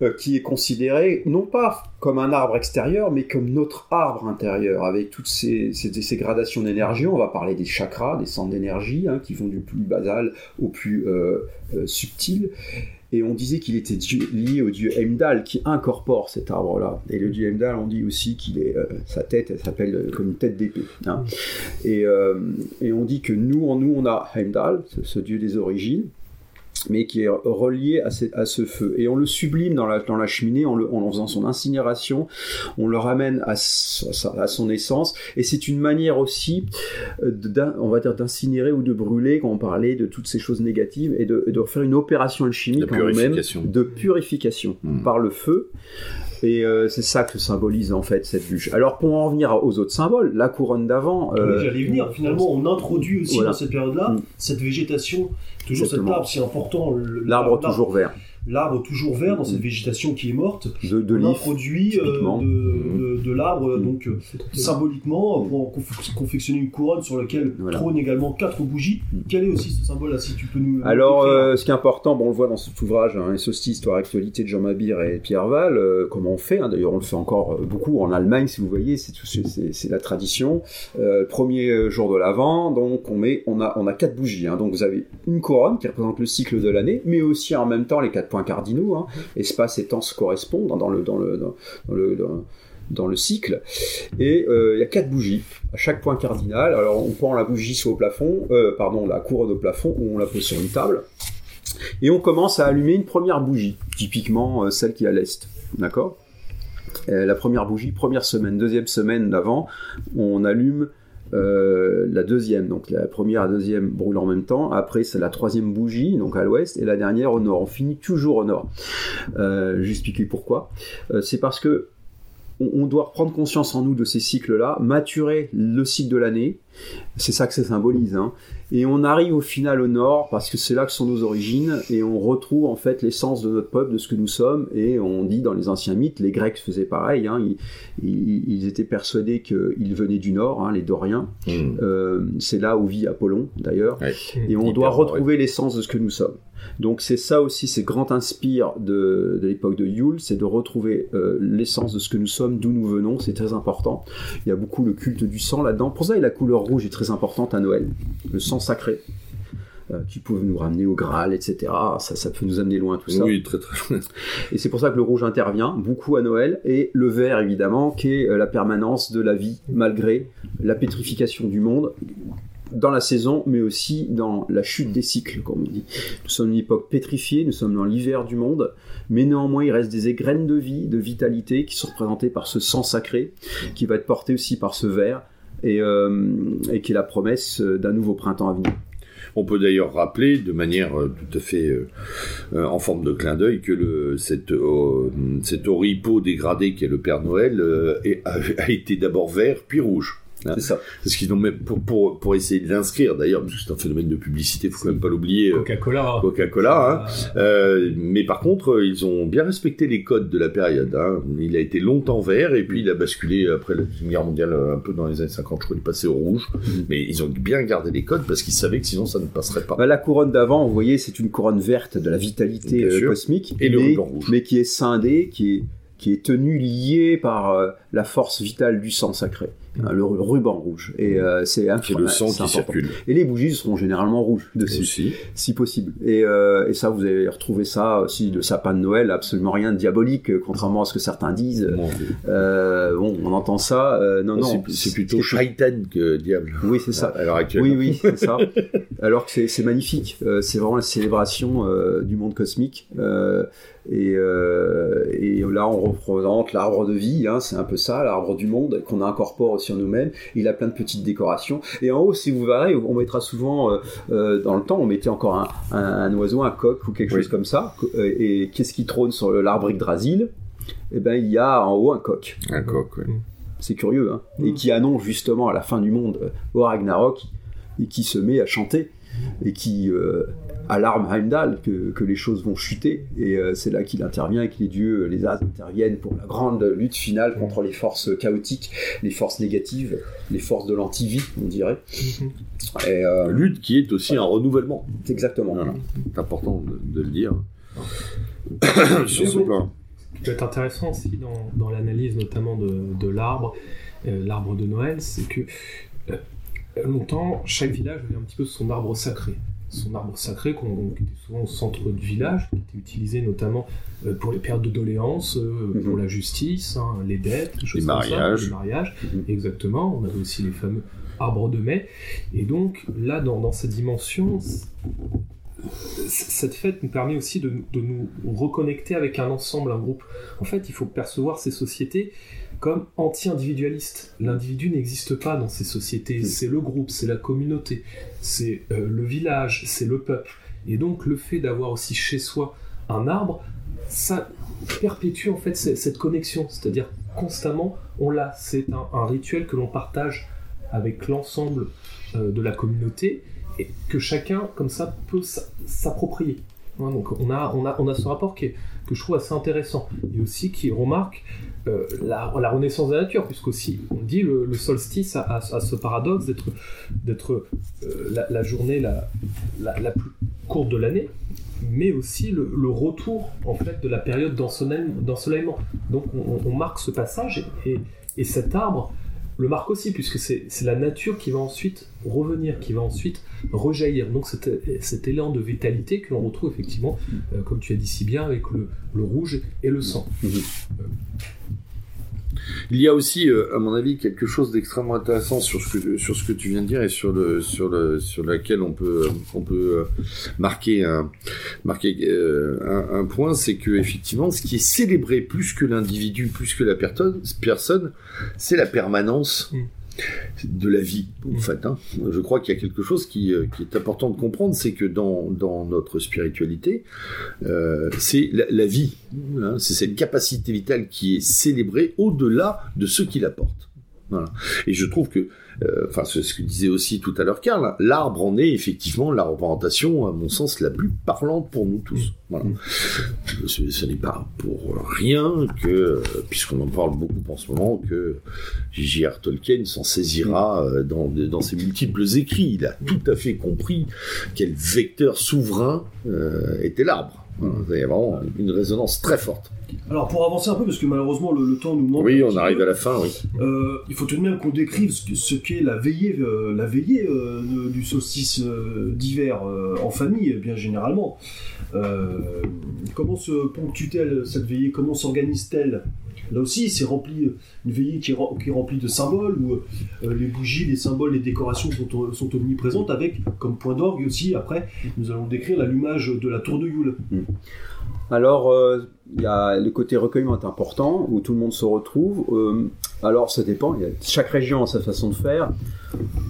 euh, qui est considéré non pas comme un arbre extérieur, mais comme notre arbre intérieur, avec toutes ces, gradations d'énergie. On va parler des chakras, des centres d'énergie, hein, qui vont du plus basal au plus euh, euh, subtil et on disait qu'il était lié au dieu Heimdall qui incorpore cet arbre-là. Et le dieu Heimdall, on dit aussi qu'il est euh, sa tête, elle s'appelle euh, comme une tête d'épée. Hein. Et, euh, et, on dit que nous, en nous, on a Heimdall, ce dieu des origines, mais qui est relié à, ce feu. Et on le sublime dans la, dans la cheminée en, en faisant son incinération, on le ramène à, à son essence, et c'est une manière aussi, euh, on va dire, d'incinérer ou de brûler, quand on parlait de toutes ces choses négatives, et de, de faire une opération alchimique en même de purification hmm. par le feu. Et euh, c'est ça que symbolise en fait cette bûche. Alors pour en revenir aux autres symboles, la couronne d'avant. Euh, J'allais venir. Finalement, on introduit aussi dans cette période-là mm. cette végétation, toujours cet arbre si important. L'arbre toujours vert l'arbre toujours vert dans cette mm. végétation qui est morte. De, de on introduit euh, de, de, l'arbre, mm. donc euh, symboliquement, pour confectionner une couronne sur laquelle trônent également quatre bougies. Mm. Quel est aussi ce symbole-là, si tu peux nous. Alors, euh, ce qui est important, bon, on le voit dans cet ouvrage, hein, SOSTI, Histoire Actualité de Jean Mabir et Pierre Val, comment on fait. Hein, d'ailleurs, on le fait encore beaucoup en Allemagne, si vous voyez, c'est la tradition. premier jour de l'Avent, donc on, met, on, a, on a quatre bougies. Hein, donc vous avez une couronne qui représente le cycle de l'année, mais aussi en même temps les quatre cardinaux, hein. espace et temps se correspondent dans, le cycle. Et euh, il y a quatre bougies à chaque point cardinal. Alors on prend la bougie soit au plafond, euh, pardon, la couronne au plafond, ou on la pose sur une table. Et on commence à allumer une première bougie, typiquement euh, celle qui est à l'est. D'accord? La première bougie, première semaine, deuxième semaine d'avant, on allume euh, la deuxième, donc la première et la deuxième brûlent en même temps. Après, c'est la troisième bougie, donc à l'ouest, et la dernière au nord. On finit toujours au nord. Euh, J'explique pourquoi. Euh, c'est parce que on, doit reprendre conscience en nous de ces cycles-là, maturer le cycle de l'année. C'est ça que ça symbolise. Hein. Et on arrive au final au nord parce que c'est là que sont nos origines et on retrouve en fait l'essence de notre peuple, de ce que nous sommes. Et on dit dans les anciens mythes, les Grecs faisaient pareil. Hein, ils, étaient persuadés qu'ils venaient du nord, hein, les Doriens. Hmm. Euh, c'est là où vit Apollon d'ailleurs. Et on doit retrouver l'essence de ce que nous sommes. Donc c'est ça aussi, c'est grand inspire de, l'époque de Yule, c'est de retrouver euh, l'essence de ce que nous sommes, d'où nous venons, c'est très important. Il y a beaucoup le culte du sang là-dedans. Pour ça, la couleur rouge est très importante à Noël. Le sang sacré euh, qui peut nous ramener au Graal, etc. Ça, ça peut nous amener loin, tout ça. Oui, très très loin. Et c'est pour ça que le rouge intervient beaucoup à Noël, et le vert, évidemment, qui est euh, la permanence de la vie, malgré la pétrification du monde, dans la saison, mais aussi dans la chute des cycles, comme on dit. Nous sommes une époque pétrifiée, nous sommes dans l'hiver du monde, mais néanmoins il reste des graines de vie, de vitalité qui sont représentées par ce sang sacré, qui va être porté aussi par ce verre, et, et qui est la promesse d'un nouveau printemps à venir. On peut d'ailleurs rappeler de manière euh, tout à fait euh, euh, en forme de clin d'œil que cet, cet oripeau dégradé qui est le Père Noël a été d'abord vert puis rouge. Hein. C'est ça. Parce qu'ils ont même pour, pour, pour essayer de l'inscrire d'ailleurs, parce que c'est un phénomène de publicité, faut quand même pas l'oublier. Euh, Coca-Cola. Coca-Cola. Hein. Euh, mais par contre, ils ont bien respecté les codes de la période. Hein. Il a été longtemps vert et puis il a basculé après la Deuxième Guerre mondiale un peu dans les années 50, je crois, il est passé au rouge. Mm-hmm. Mais ils ont bien gardé les codes parce qu'ils savaient que sinon ça ne passerait pas. Bah, la couronne d'avant, vous voyez, c'est une couronne verte de la vitalité euh, cosmique, et mais, le rouge. mais qui est scindée, qui est qui est tenue liée par euh, la force vitale du sang sacré. Hein, le, ruban rouge. Et euh, c'est le sang qui circule. Et les bougies seront généralement rouges dessus, si possible. Et, euh, et, ça, vous allez retrouver ça aussi de sapin de Noël, absolument rien de diabolique, euh, contrairement à ce que certains disent. Bon, bon on entend ça. Non, non. C'est plutôt shaitan que diable. Oui, c'est ça. Actuelle. Oui, oui, c'est ça. Alors que c'est magnifique. c'est vraiment la célébration du monde cosmique. Et, euh, et, là, on représente l'arbre de vie, hein, c'est un peu ça, l'arbre du monde qu'on incorpore sur nous-mêmes. Il a plein de petites décorations. Et en haut, si vous verrez, on mettra souvent, euh, euh, dans le temps, on mettait encore un, un, oiseau, un coq ou quelque chose comme ça. Et qu'est-ce qui trône sur l'arbre Yggdrasil? Eh ben, il y a en haut un coq. Un coq, oui. C'est curieux, hein. Et qui annonce justement à la fin du monde, au Ragnarok, et qui se met à chanter et qui alarme Heimdall que, que, les choses vont chuter et euh, c'est là qu'il intervient et que les dieux, les As interviennent pour la grande lutte finale contre les forces chaotiques, les forces négatives, les forces de l'antivie, on dirait. Mm-hmm. Et, euh, lutte qui est aussi un renouvellement. Exactement. C'est important de, le dire sur ce plan. Ce qui peut être intéressant aussi dans, dans l'analyse notamment de, de l'arbre, euh, l'arbre de Noël, c'est que longtemps, chaque village avait un petit peu son arbre sacré son arbre sacré, qui était souvent au centre du village, qui était utilisé notamment euh, pour les périodes de doléances, euh, mhm. pour la justice, hein, les dettes, les mariages. les mariages. Mhm. Exactement. On avait aussi les fameux arbres de mai. Et donc, là, dans, cette dimension, cette fête nous permet aussi de, de, nous reconnecter avec un ensemble, un groupe. En fait, il faut percevoir ces sociétés comme anti-individualiste. L'individu n'existe pas dans ces sociétés, c'est le groupe, c'est la communauté, c'est euh, le village, c'est le peuple. Et donc le fait d'avoir aussi chez soi un arbre, ça perpétue en fait cette connexion, c'est-à-dire constamment on l'a, c'est un, rituel que l'on partage avec l'ensemble euh, de la communauté et que chacun comme ça peut s'approprier. Hein, donc on a, on, a, on a ce rapport qui est, que je trouve assez intéressant et aussi qui remarque euh, la, renaissance de la nature, puisqu'aussi, on dit, le, le solstice a, ce paradoxe d'être, d'être euh, la, journée la, la, plus courte de l'année, mais aussi le, retour en fait de la période d'ensoleillement. Donc on, marque ce passage et, et, cet arbre le marque aussi, puisque c'est, la nature qui va ensuite revenir, qui va ensuite rejaillir. Donc cet, cet élan de vitalité que l'on retrouve effectivement, euh, comme tu as dit si bien, avec le, le rouge et le sang. Mmh. Il y a aussi, euh, à mon avis, quelque chose d'extrêmement intéressant sur ce que tu viens de dire et sur le on peut peut euh, marquer euh, un, point, c'est que effectivement, ce qui est célébré plus que l'individu, plus que la personne, personne, c'est la permanence. Mm de la vie, en fait. Hein. Je crois qu'il y a quelque chose qui, euh, est important de comprendre, c'est que dans, notre spiritualité, euh, c'est la, vie, hein. c'est cette capacité vitale qui est célébrée au-delà de ce qui l'apporte. Et je trouve que enfin c'est ce que disait aussi tout à l'heure Karl, l'arbre en est effectivement la représentation, à mon sens, la plus parlante pour nous tous. Voilà. Ce, n'est pas pour rien que, puisqu'on en parle beaucoup en ce moment, que J.R. Tolkien s'en saisira euh, dans, dans ses multiples écrits. Il a tout à fait compris quel vecteur souverain euh, était l'arbre. Il y a vraiment une résonance très forte. Alors pour avancer un peu, parce que malheureusement le, temps nous manque. Oui, on arrive à la fin, oui. Euh, il faut tout de même qu'on décrive ce, qu'est la veillée, euh, la veillée euh, du solstice d'hiver en famille, bien généralement. comment se ponctue-t-elle cette veillée? Comment s'organise-t-elle? Là aussi, c'est rempli, une veillée qui est, remplie de symboles, où les bougies, les symboles, les décorations sont, sont omniprésentes, avec comme point d'orgue aussi, après, nous allons décrire l'allumage de la tour de Yule. Mm. Alors, euh, il y a le côté recueillement est important, où tout le monde se retrouve. Euh, alors, ça dépend, chaque région a sa façon de faire.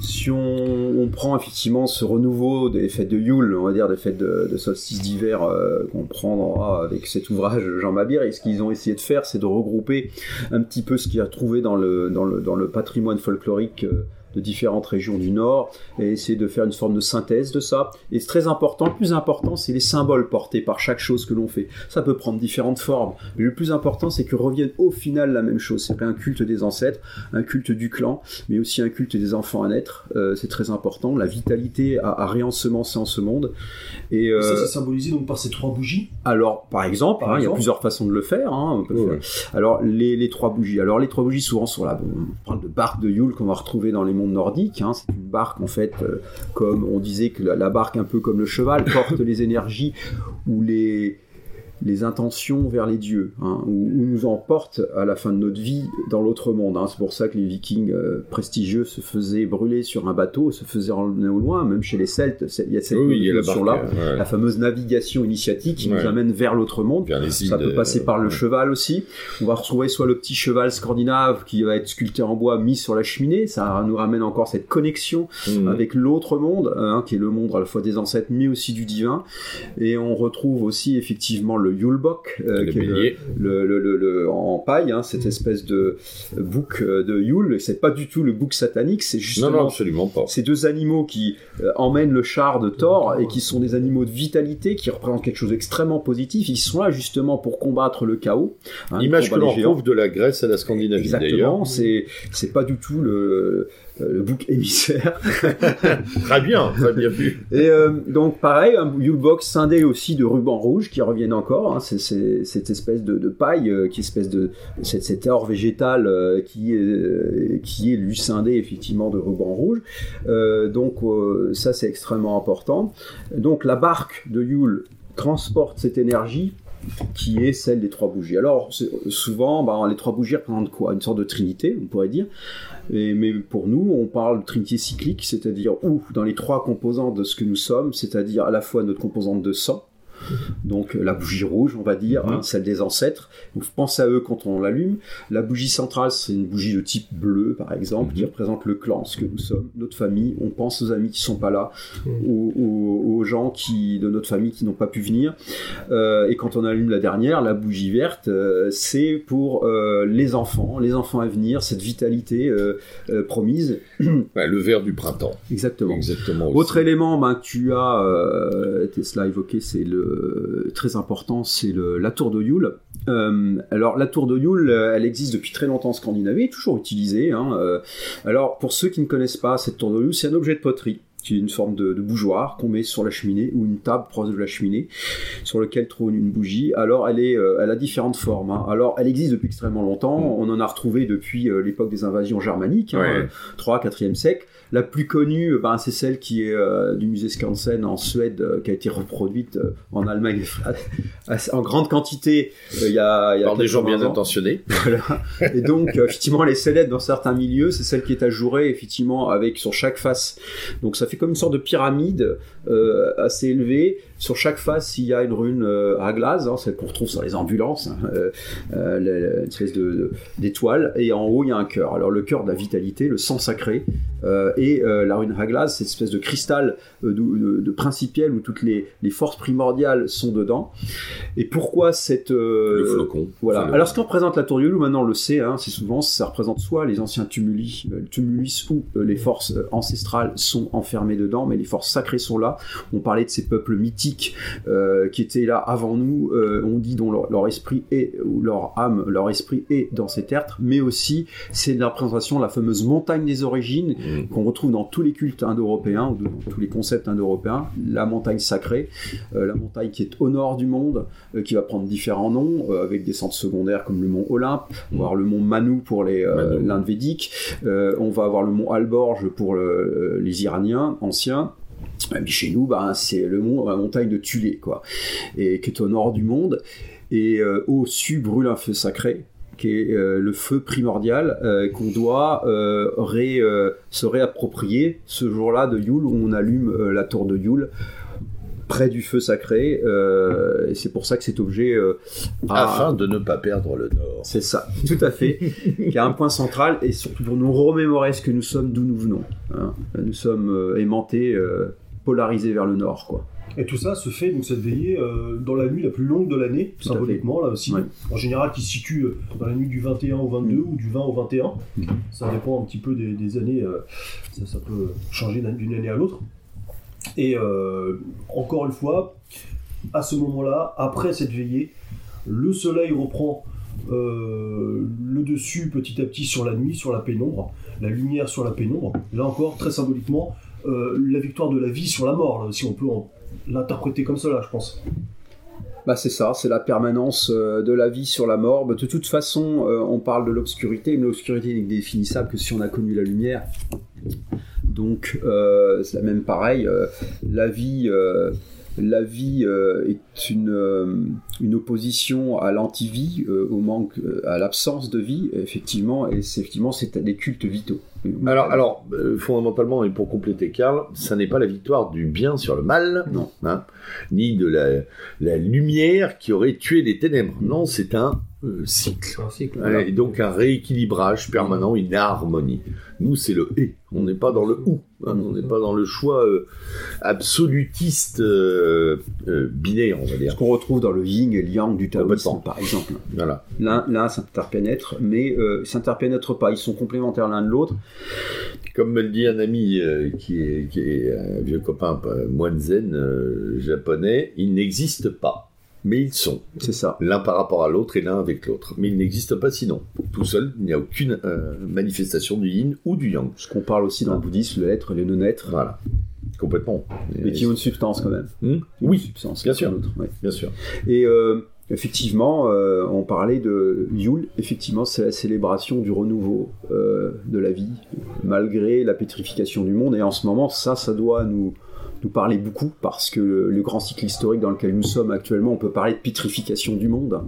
Si on, prend effectivement ce renouveau des fêtes de Yule, on va dire des fêtes de, solstice d'hiver euh, qu'on prendra avec cet ouvrage Jean Mabir, et ce qu'ils ont essayé de faire, c'est de regrouper un petit peu ce qu'il a trouvé dans le, patrimoine folklorique de différentes régions du Nord et essayer de faire une forme de synthèse de ça. Et c'est très important. Le plus important, c'est les symboles portés par chaque chose que l'on fait. Ça peut prendre différentes formes, mais le plus important, c'est que revienne au final la même chose. C'est un culte des ancêtres, un culte du clan, mais aussi un culte des enfants à naître. Euh, c'est très important. La vitalité à, à réensemencer en ce monde. Et euh, ça, c'est symbolisé donc par ces trois bougies? Alors, par exemple, hein, il y a plusieurs façons de le faire. Hein, Alors, les, les, trois bougies. Alors, les trois bougies, souvent sont là. on parle de barque de Yule qu'on va retrouver dans les nordique. Hein. C'est une barque en fait, euh, comme on disait que la, barque un peu comme le cheval porte les énergies ou les les intentions vers les dieux, hein, où, nous emporte à la fin de notre vie dans l'autre monde. Hein. C'est pour ça que les vikings euh, prestigieux se faisaient brûler sur un bateau, se faisaient emmener au loin, même chez les Celtes, il y a cette notion-là, la, fameuse navigation initiatique qui nous amène vers l'autre monde. ça peut passer par le cheval aussi. On va retrouver soit le petit cheval scandinave qui va être sculpté en bois, mis sur la cheminée, ça nous ramène encore cette connexion mmh. avec l'autre monde, hein, qui est le monde à la fois des ancêtres, mais aussi du divin. Et on retrouve aussi effectivement le Yulebok, euh, qui est le, en paille, hein, cette espèce de bouc euh, de Yule. C'est pas du tout le bouc satanique, c'est justement absolument pas. ces deux animaux qui euh, emmènent le char de Thor et qui sont des animaux de vitalité, qui représentent quelque chose d'extrêmement positif. Ils sont là justement pour combattre le chaos. Hein, Image que l'on retrouve de la Grèce à la Scandinavie Exactement, c'est c'est pas du tout le le bouc émissaire. très bien, très bien vu. Et euh, donc pareil, un box scindé aussi de ruban rouge qui reviennent encore. Hein, c'est cette espèce de, paille, euh, qui espèce de cette, cet or végétal qui est qui est lui scindé effectivement de ruban rouge. donc ça c'est extrêmement important. Donc la barque de Yule transporte cette énergie qui est celle des trois bougies. Alors souvent, ben, les trois bougies représentent quoi? Une sorte de trinité, on pourrait dire mais pour nous, on parle de trinité cyclique, c'est-à-dire où, dans les trois composantes de ce que nous sommes, c'est-à-dire à la fois notre composante de sang, donc la bougie rouge, on va dire, hein, celle des ancêtres. On pense à eux quand on l'allume. La bougie centrale, c'est une bougie de type bleu, par exemple, qui mhm. représente le clan, ce que nous sommes, notre famille. On pense aux amis qui sont pas là, mhm. aux, gens qui de notre famille qui n'ont pas pu venir. Euh, et quand on allume la dernière, la bougie verte, euh, c'est pour euh, les enfants, les enfants à venir, cette vitalité promise. le vert du printemps. Exactement. Exactement. Autre élément ben, que tu as, Tesla évoqué, c'est le euh, très important, c'est la tour de Yule. Euh, alors la tour de Yule, euh, elle existe depuis très longtemps en Scandinavie, toujours utilisée. Hein, alors pour ceux qui ne connaissent pas cette tour de Yule, c'est un objet de poterie qui est une forme de, bougeoir qu'on met sur la cheminée ou une table proche de la cheminée sur lequel trône une bougie. Alors elle est, elle a différentes formes. Hein. Alors elle existe depuis extrêmement longtemps. On en a retrouvé depuis l'époque des invasions germaniques, 3 4e siècle. La plus connue, ben, c'est celle qui est euh, du musée Skansen en Suède, euh, qui a été reproduite euh, en Allemagne en grande quantité il y a, Par des gens bien intentionnés. Et donc, effectivement, elle est célèbre dans certains milieux. C'est celle qui est ajourée, effectivement, avec sur chaque face. Donc, ça fait comme une sorte de pyramide assez élevée sur chaque face, il y a une rune euh, à glace, hein, celle qu'on retrouve sur les ambulances, hein, euh, euh, une espèce d'étoile, et en haut il y a un cœur. Alors le cœur de la vitalité, le sang sacré, et la rune glace, c'est une espèce de cristal de, de, principiel où toutes les, forces primordiales sont dedans. Et pourquoi cette le flocon Voilà. Alors ce qu'on représente la tour de maintenant on le sait, hein, c'est souvent ça représente soit les anciens tumuli, tumulus où les forces ancestrales sont enfermées dedans, mais les forces sacrées sont là. On parlait de ces peuples mythiques euh, qui étaient là avant nous, euh, on dit dont leur, esprit est, ou leur âme, leur esprit est dans ces tertres, mais aussi c'est la représentation de la fameuse montagne des origines mm. qu'on retrouve dans tous les cultes indo-européens, ou dans tous les concepts indo-européens, la montagne sacrée, euh, la montagne qui est au nord du monde, qui va prendre différents noms, avec des centres secondaires comme le mont Olympe, va avoir le mont Manu pour les l'Inde védique, on va avoir le mont Alborge pour les Iraniens anciens, Mais chez nous, bah, c'est le la montagne de Tulé, quoi, et qui est au nord du monde. Et au-dessus brûle un feu sacré, qui est le feu primordial qu'on doit se réapproprier ce jour-là de Yule où on allume la tour de Yule près du feu sacré. Euh, et c'est pour ça que cet objet. Euh, Afin de ne pas perdre le nord. C'est ça, tout à fait. qui a un point central et surtout pour nous remémorer ce que nous sommes, d'où nous venons. Hein. Nous sommes euh, aimantés, polarisés vers le nord, quoi. Et tout ça se fait, donc cette veillée, dans la nuit la plus longue de l'année, symboliquement, là aussi. En général, qui se situe dans la nuit du 21 au 22 mm. ou du 20 au 21. Mm. Ça dépend un petit peu des, années. ça, ça, peut changer d'une année à l'autre. Et euh, encore une fois, à ce moment-là, après cette veillée, le soleil reprend euh, le dessus petit à petit sur la nuit, sur la pénombre, la lumière sur la pénombre. Là encore, très symboliquement, euh, la victoire de la vie sur la mort, si on peut l'interpréter comme cela, je pense. Bah c'est ça, c'est la permanence de la vie sur la mort. Bah, de toute façon, on parle de l'obscurité, mais l'obscurité n'est définissable que si on a connu la lumière. Donc, euh, c'est même pareil. Euh, la vie, euh, la vie est une, une opposition à l'antivie, au manque, à l'absence de vie, effectivement, et c'est effectivement c'est des cultes vitaux. Alors, alors fondamentalement, et pour compléter Karl, ça n'est pas la victoire du bien sur le mal, non, hein, ni de la, la lumière qui aurait tué les ténèbres. Non, c'est un cycle. et donc un rééquilibrage permanent, une harmonie. Nous, c'est le et. On n'est pas dans le ou. Hein. on n'est pas dans le choix euh, absolutiste euh, euh, binaire, on va dire. Ce qu'on retrouve dans le yin et le yang du taoïsme, par exemple. Voilà. L'un s'interpénètre, mais ne s'interpénètrent pas. Ils sont complémentaires l'un de l'autre. Comme me le dit un ami qui, est, qui, est, un vieux copain moine zen japonais, il n'existe pas mais ils sont. C'est ça. L'un par rapport à l'autre et l'un avec l'autre. Mais ils n'existent pas sinon. Tout seul, il n'y a aucune euh, manifestation du yin ou du yang. Ce qu'on parle aussi dans le bouddhisme, le être et le non-être. Voilà. Complètement. Mais qui ont une substance quand même. Hmm oui, substance, bien sûr. Bien sûr. Et euh, effectivement, euh, on parlait de Yule. Effectivement, c'est la célébration du renouveau de la vie, malgré la pétrification du monde. Et en ce moment, ça, ça doit nous nous parler beaucoup parce que le, grand cycle historique dans lequel nous sommes actuellement, on peut parler de pétrification du monde,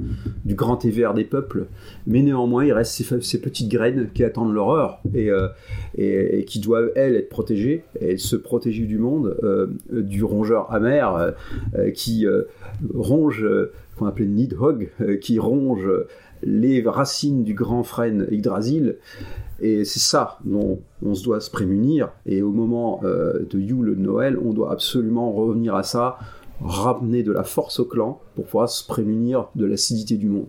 du grand éver des peuples, mais néanmoins il reste ces, petites graines qui attendent l'horreur et, euh, qui doivent elles être protégées et se protéger du monde, euh, du rongeur amer euh, qui ronge, qu'on appelait Nidhogg, qui ronge les racines du grand frêne Yggdrasil et c'est ça dont on se doit se prémunir. Et au moment euh, de Yule, de Noël, on doit absolument revenir à ça, ramener de la force au clan pour pouvoir se prémunir de l'acidité du monde.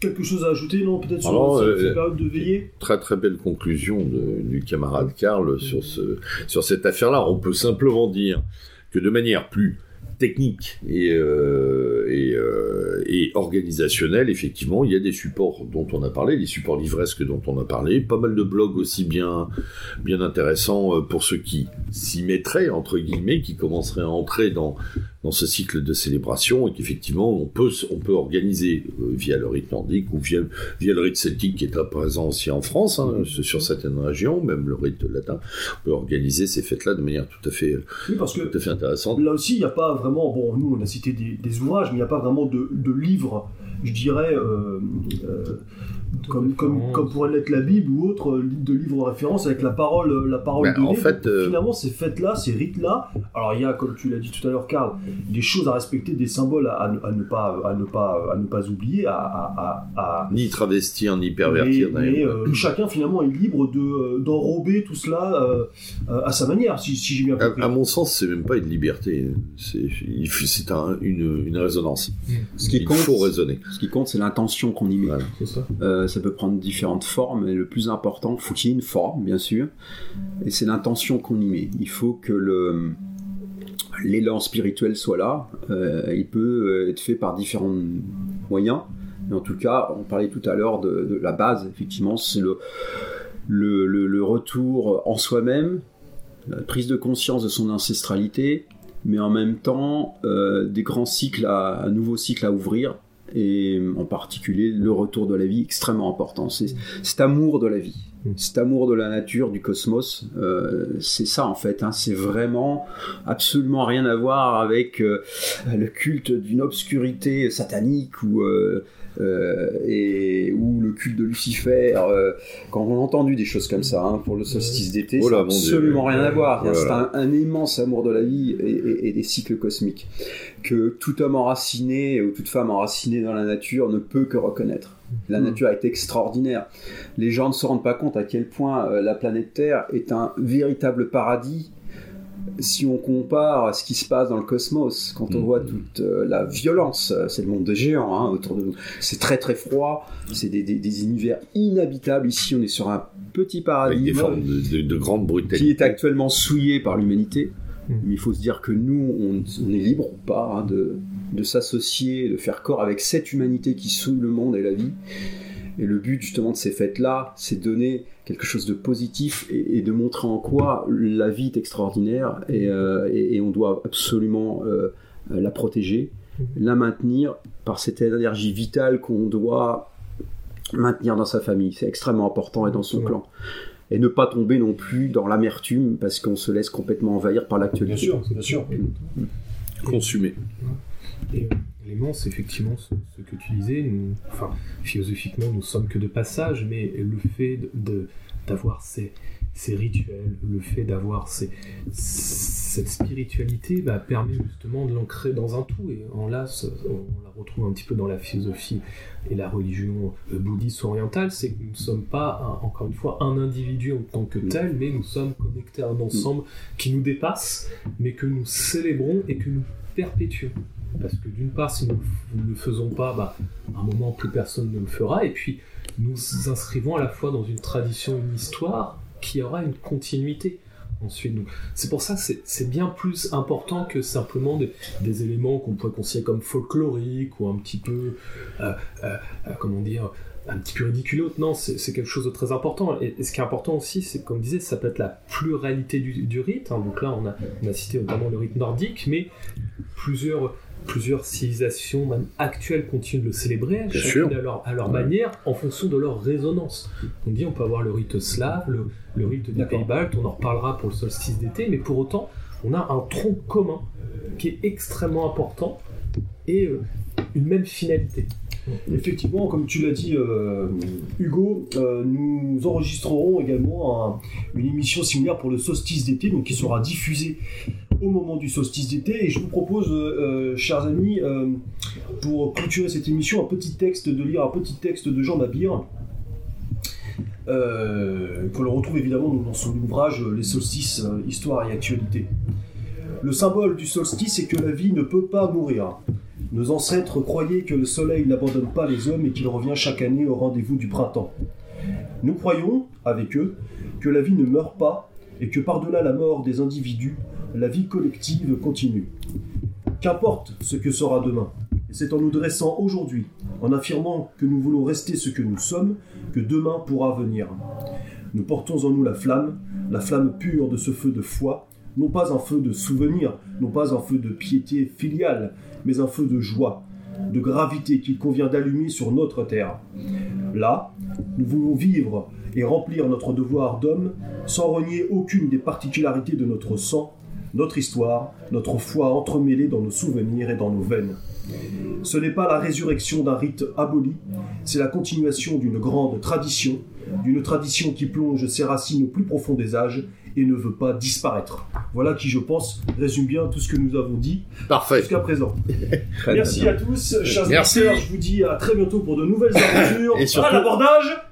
Quelque chose à ajouter, non Peut-être sur cette euh, période de veillée? Très très belle conclusion du camarade Karl sur, ce, sur cette affaire-là. On peut simplement dire que de manière plus technique et, euh, euh, et, organisationnel, effectivement, il y a des supports dont on a parlé, des supports livresques dont on a parlé, pas mal de blogs aussi bien, bien intéressants euh, pour ceux qui s'y mettraient, entre guillemets, qui commenceraient à entrer dans, dans ce cycle de célébration et qu'effectivement on peut, on peut organiser euh, via le rite nordique ou via, via le rite celtique qui est présent aussi en France, hein, sur certaines régions, même le rite latin, on peut organiser ces fêtes-là de manière tout à fait, parce que tout à fait intéressante. Là aussi, il n'y a pas vraiment, bon, nous on a cité des, ouvrages, mais il n'y a pas vraiment de, de livres, je dirais, euh, euh, comme, comme, comme, pourrait l'être la Bible ou autre de livre de référence avec la parole, la parole ben, En fait, finalement, ces fêtes-là, ces rites-là, alors il y a, comme tu l'as dit tout à l'heure, Karl, des choses à respecter, des symboles à, ne, pas, à, ne, pas, à ne pas oublier, à, ni travestir, ni pervertir. Mais, euh, chacun finalement est libre de euh, d'enrober tout cela euh, à sa manière, si, j'ai bien compris. À, mon sens, c'est même pas une liberté, c'est un, une, une résonance. Ce qui Il compte, faut raisonner. Ce qui compte, c'est l'intention qu'on y met. ça. Ça peut prendre différentes formes, et le plus important, faut qu'il y ait une forme, bien sûr, et c'est l'intention qu'on y met. Il faut que l'élan spirituel soit là. Euh, il peut euh, être fait par différents moyens. Mais en tout cas, on parlait tout à l'heure de, la base, effectivement, c'est le, retour en soi-même, la prise de conscience de son ancestralité, mais en même temps euh, des grands cycles, un nouveau cycle à ouvrir, et en particulier le retour de la vie extrêmement important. C'est cet amour de la vie. Mm. Cet amour de la nature, du cosmos, euh, c'est ça en fait. Hein. c'est vraiment absolument rien à voir avec euh, le culte d'une obscurité satanique ou euh, et ou le culte de Lucifer. quand on a entendu des choses comme ça hein, pour le solstice d'été, oh ça absolument rien à voir. Oh c'est un, immense amour de la vie et, et, des cycles cosmiques que tout homme enraciné ou toute femme enracinée dans la nature ne peut que reconnaître. La hmm. nature est extraordinaire. Les gens ne se rendent pas compte à quel point euh, la planète Terre est un véritable paradis si on compare à ce qui se passe dans le cosmos, quand on hmm. voit toute euh, la violence, euh, c'est le monde de géants hein, autour de nous. C'est très très froid, c'est des, univers inhabitables. Ici, on est sur un petit paradis des formes de, grande brutalité qui est actuellement souillé par l'humanité. Mais il faut se dire que nous, on, est libre ou pas hein, de, de s'associer, de faire corps avec cette humanité qui souille le monde et la vie. Et le but justement de ces fêtes-là, c'est de donner quelque chose de positif et, de montrer en quoi la vie est extraordinaire et, euh, on doit absolument euh, la protéger, la maintenir par cette énergie vitale qu'on doit maintenir dans sa famille. C'est extrêmement important et dans son clan. Et ne pas tomber non plus dans l'amertume parce qu'on se laisse complètement envahir par l'actualité. Bien sûr, bien sûr. Consumé. Et c'est effectivement ce, que tu disais. Philosophiquement, nous sommes que de passage, mais le fait d'avoir ces, rituels, le fait d'avoir cette spiritualité bah, permet justement de l'ancrer dans un tout. Et en là, on la retrouve un petit peu dans la philosophie et la religion euh, bouddhiste orientale, c'est que nous ne sommes pas, encore une fois, un individu en tant que tel, mais nous sommes connectés à un ensemble qui nous dépasse, mais que nous célébrons et que nous perpétuons. Parce que d'une part, si nous ne le faisons pas, bah, à un moment, plus personne ne le fera. Et puis, nous inscrivons à la fois dans une tradition, une histoire qui aura une continuité. Ensuite, c'est pour ça que c'est bien plus important que simplement des, éléments qu'on pourrait considérer comme folkloriques ou un petit peu, euh, euh, euh, comment dire, un petit peu ridicule. Non, c'est quelque chose de très important. Et, ce qui est important aussi, c'est comme je disais, ça peut être la pluralité du, rite. Hein. Donc là, on a, on a cité notamment le rite nordique, mais plusieurs plusieurs civilisations, même actuelles, continuent de le célébrer, chacune à leur, à leur manière, en fonction de leur résonance. On dit on peut avoir le rite slave, le, rite des pays baltes, on en reparlera pour le solstice d'été, mais pour autant, on a un tronc commun qui est extrêmement important et euh, une même finalité. Effectivement, comme tu l'as dit, euh, Hugo, euh, nous enregistrerons également une émission similaire pour le solstice d'été, donc qui sera diffusée au moment du solstice d'été. Et je vous propose, euh, chers amis, pour clôturer cette émission, un petit texte, de lire un petit texte de Jean Mabir. qu'on le retrouve évidemment dans son ouvrage Les solstices, histoire et actualité. Le symbole du solstice est que la vie ne peut pas mourir. Nos ancêtres croyaient que le soleil n'abandonne pas les hommes et qu'il revient chaque année au rendez-vous du printemps. Nous croyons, avec eux, que la vie ne meurt pas et que par-delà la mort des individus, la vie collective continue. Qu'importe ce que sera demain, c'est en nous dressant aujourd'hui, en affirmant que nous voulons rester ce que nous sommes, que demain pourra venir. Nous portons en nous la flamme, la flamme pure de ce feu de foi, non pas un feu de souvenir, non pas un feu de piété filiale, mais un feu de joie, de gravité qu'il convient d'allumer sur notre terre. Là, nous voulons vivre et remplir notre devoir d'homme sans renier aucune des particularités de notre sang, notre histoire, notre foi entremêlée dans nos souvenirs et dans nos veines. Ce n'est pas la résurrection d'un rite aboli, c'est la continuation d'une grande tradition, d'une tradition qui plonge ses racines au plus profond des âges et ne veut pas disparaître. Voilà qui, je pense, résume bien tout ce que nous avons dit jusqu'à présent. Merci à tous, chers auditeurs. Je vous dis à très bientôt pour de nouvelles aventures. et surtout.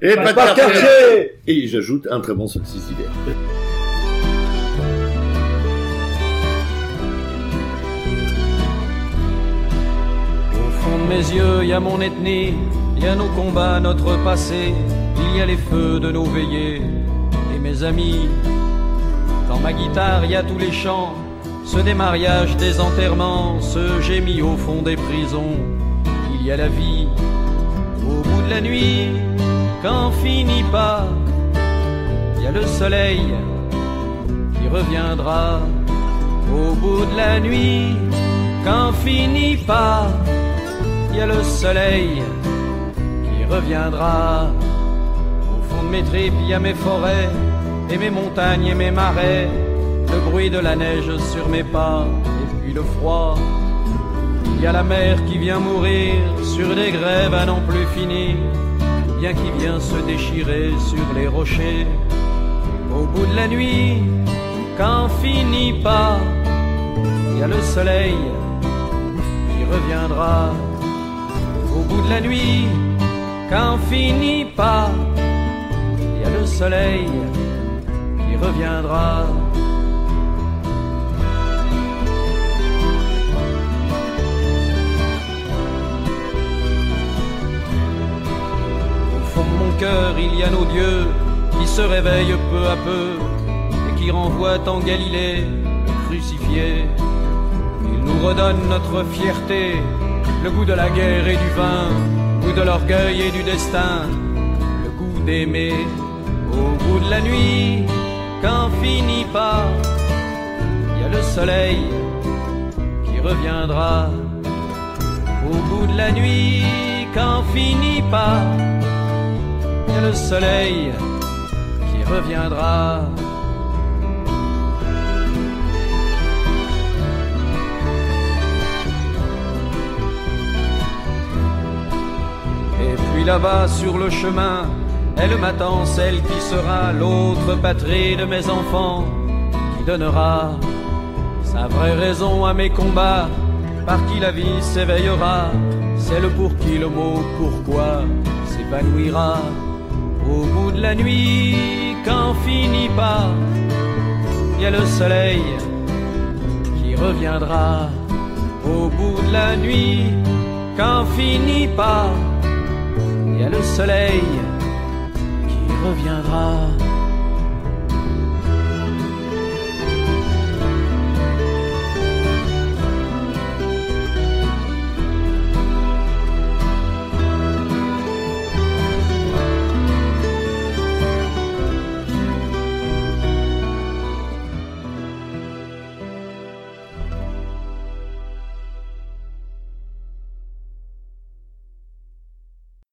Et pas, pas de Et j'ajoute un très bon solstice d'hiver. Mes yeux, il y a mon ethnie, il y a nos combats, notre passé, il y a les feux de nos veillées et mes amis dans ma guitare, il y a tous les chants, ceux des mariages, des enterrements, ceux j'ai mis au fond des prisons. Il y a la vie au bout de la nuit, quand finit pas. Il y a le soleil qui reviendra au bout de la nuit, quand finit pas. Il y a le soleil qui reviendra mes tripes, il y a mes forêts, et mes montagnes et mes marais, le bruit de la neige sur mes pas, et puis le froid. Il y a la mer qui vient mourir sur des grèves à n'en plus finir, bien qui vient se déchirer sur les rochers. Au bout de la nuit, quand finit pas, il y a le soleil qui reviendra. De la nuit, quand finit pas, il y a le soleil qui reviendra. Au fond de mon cœur, il y a nos dieux qui se réveillent peu à peu et qui renvoient en Galilée crucifié. Ils nous redonnent notre fierté, le goût de la guerre et du vin, goût de l'orgueil et du destin, le goût d'aimer. Au bout de la nuit, quand finit pas, il y a le soleil qui reviendra. Au bout de la nuit, quand finit pas, il y a le soleil qui reviendra. Là-bas sur le chemin, elle m'attend, celle qui sera l'autre patrie de mes enfants, qui donnera sa vraie raison à mes combats, par qui la vie s'éveillera, celle pour qui le mot pourquoi s'épanouira. Au bout de la nuit, quand finit pas, il y a le soleil qui reviendra. Au bout de la nuit, quand finit pas, y le soleil qui reviendra.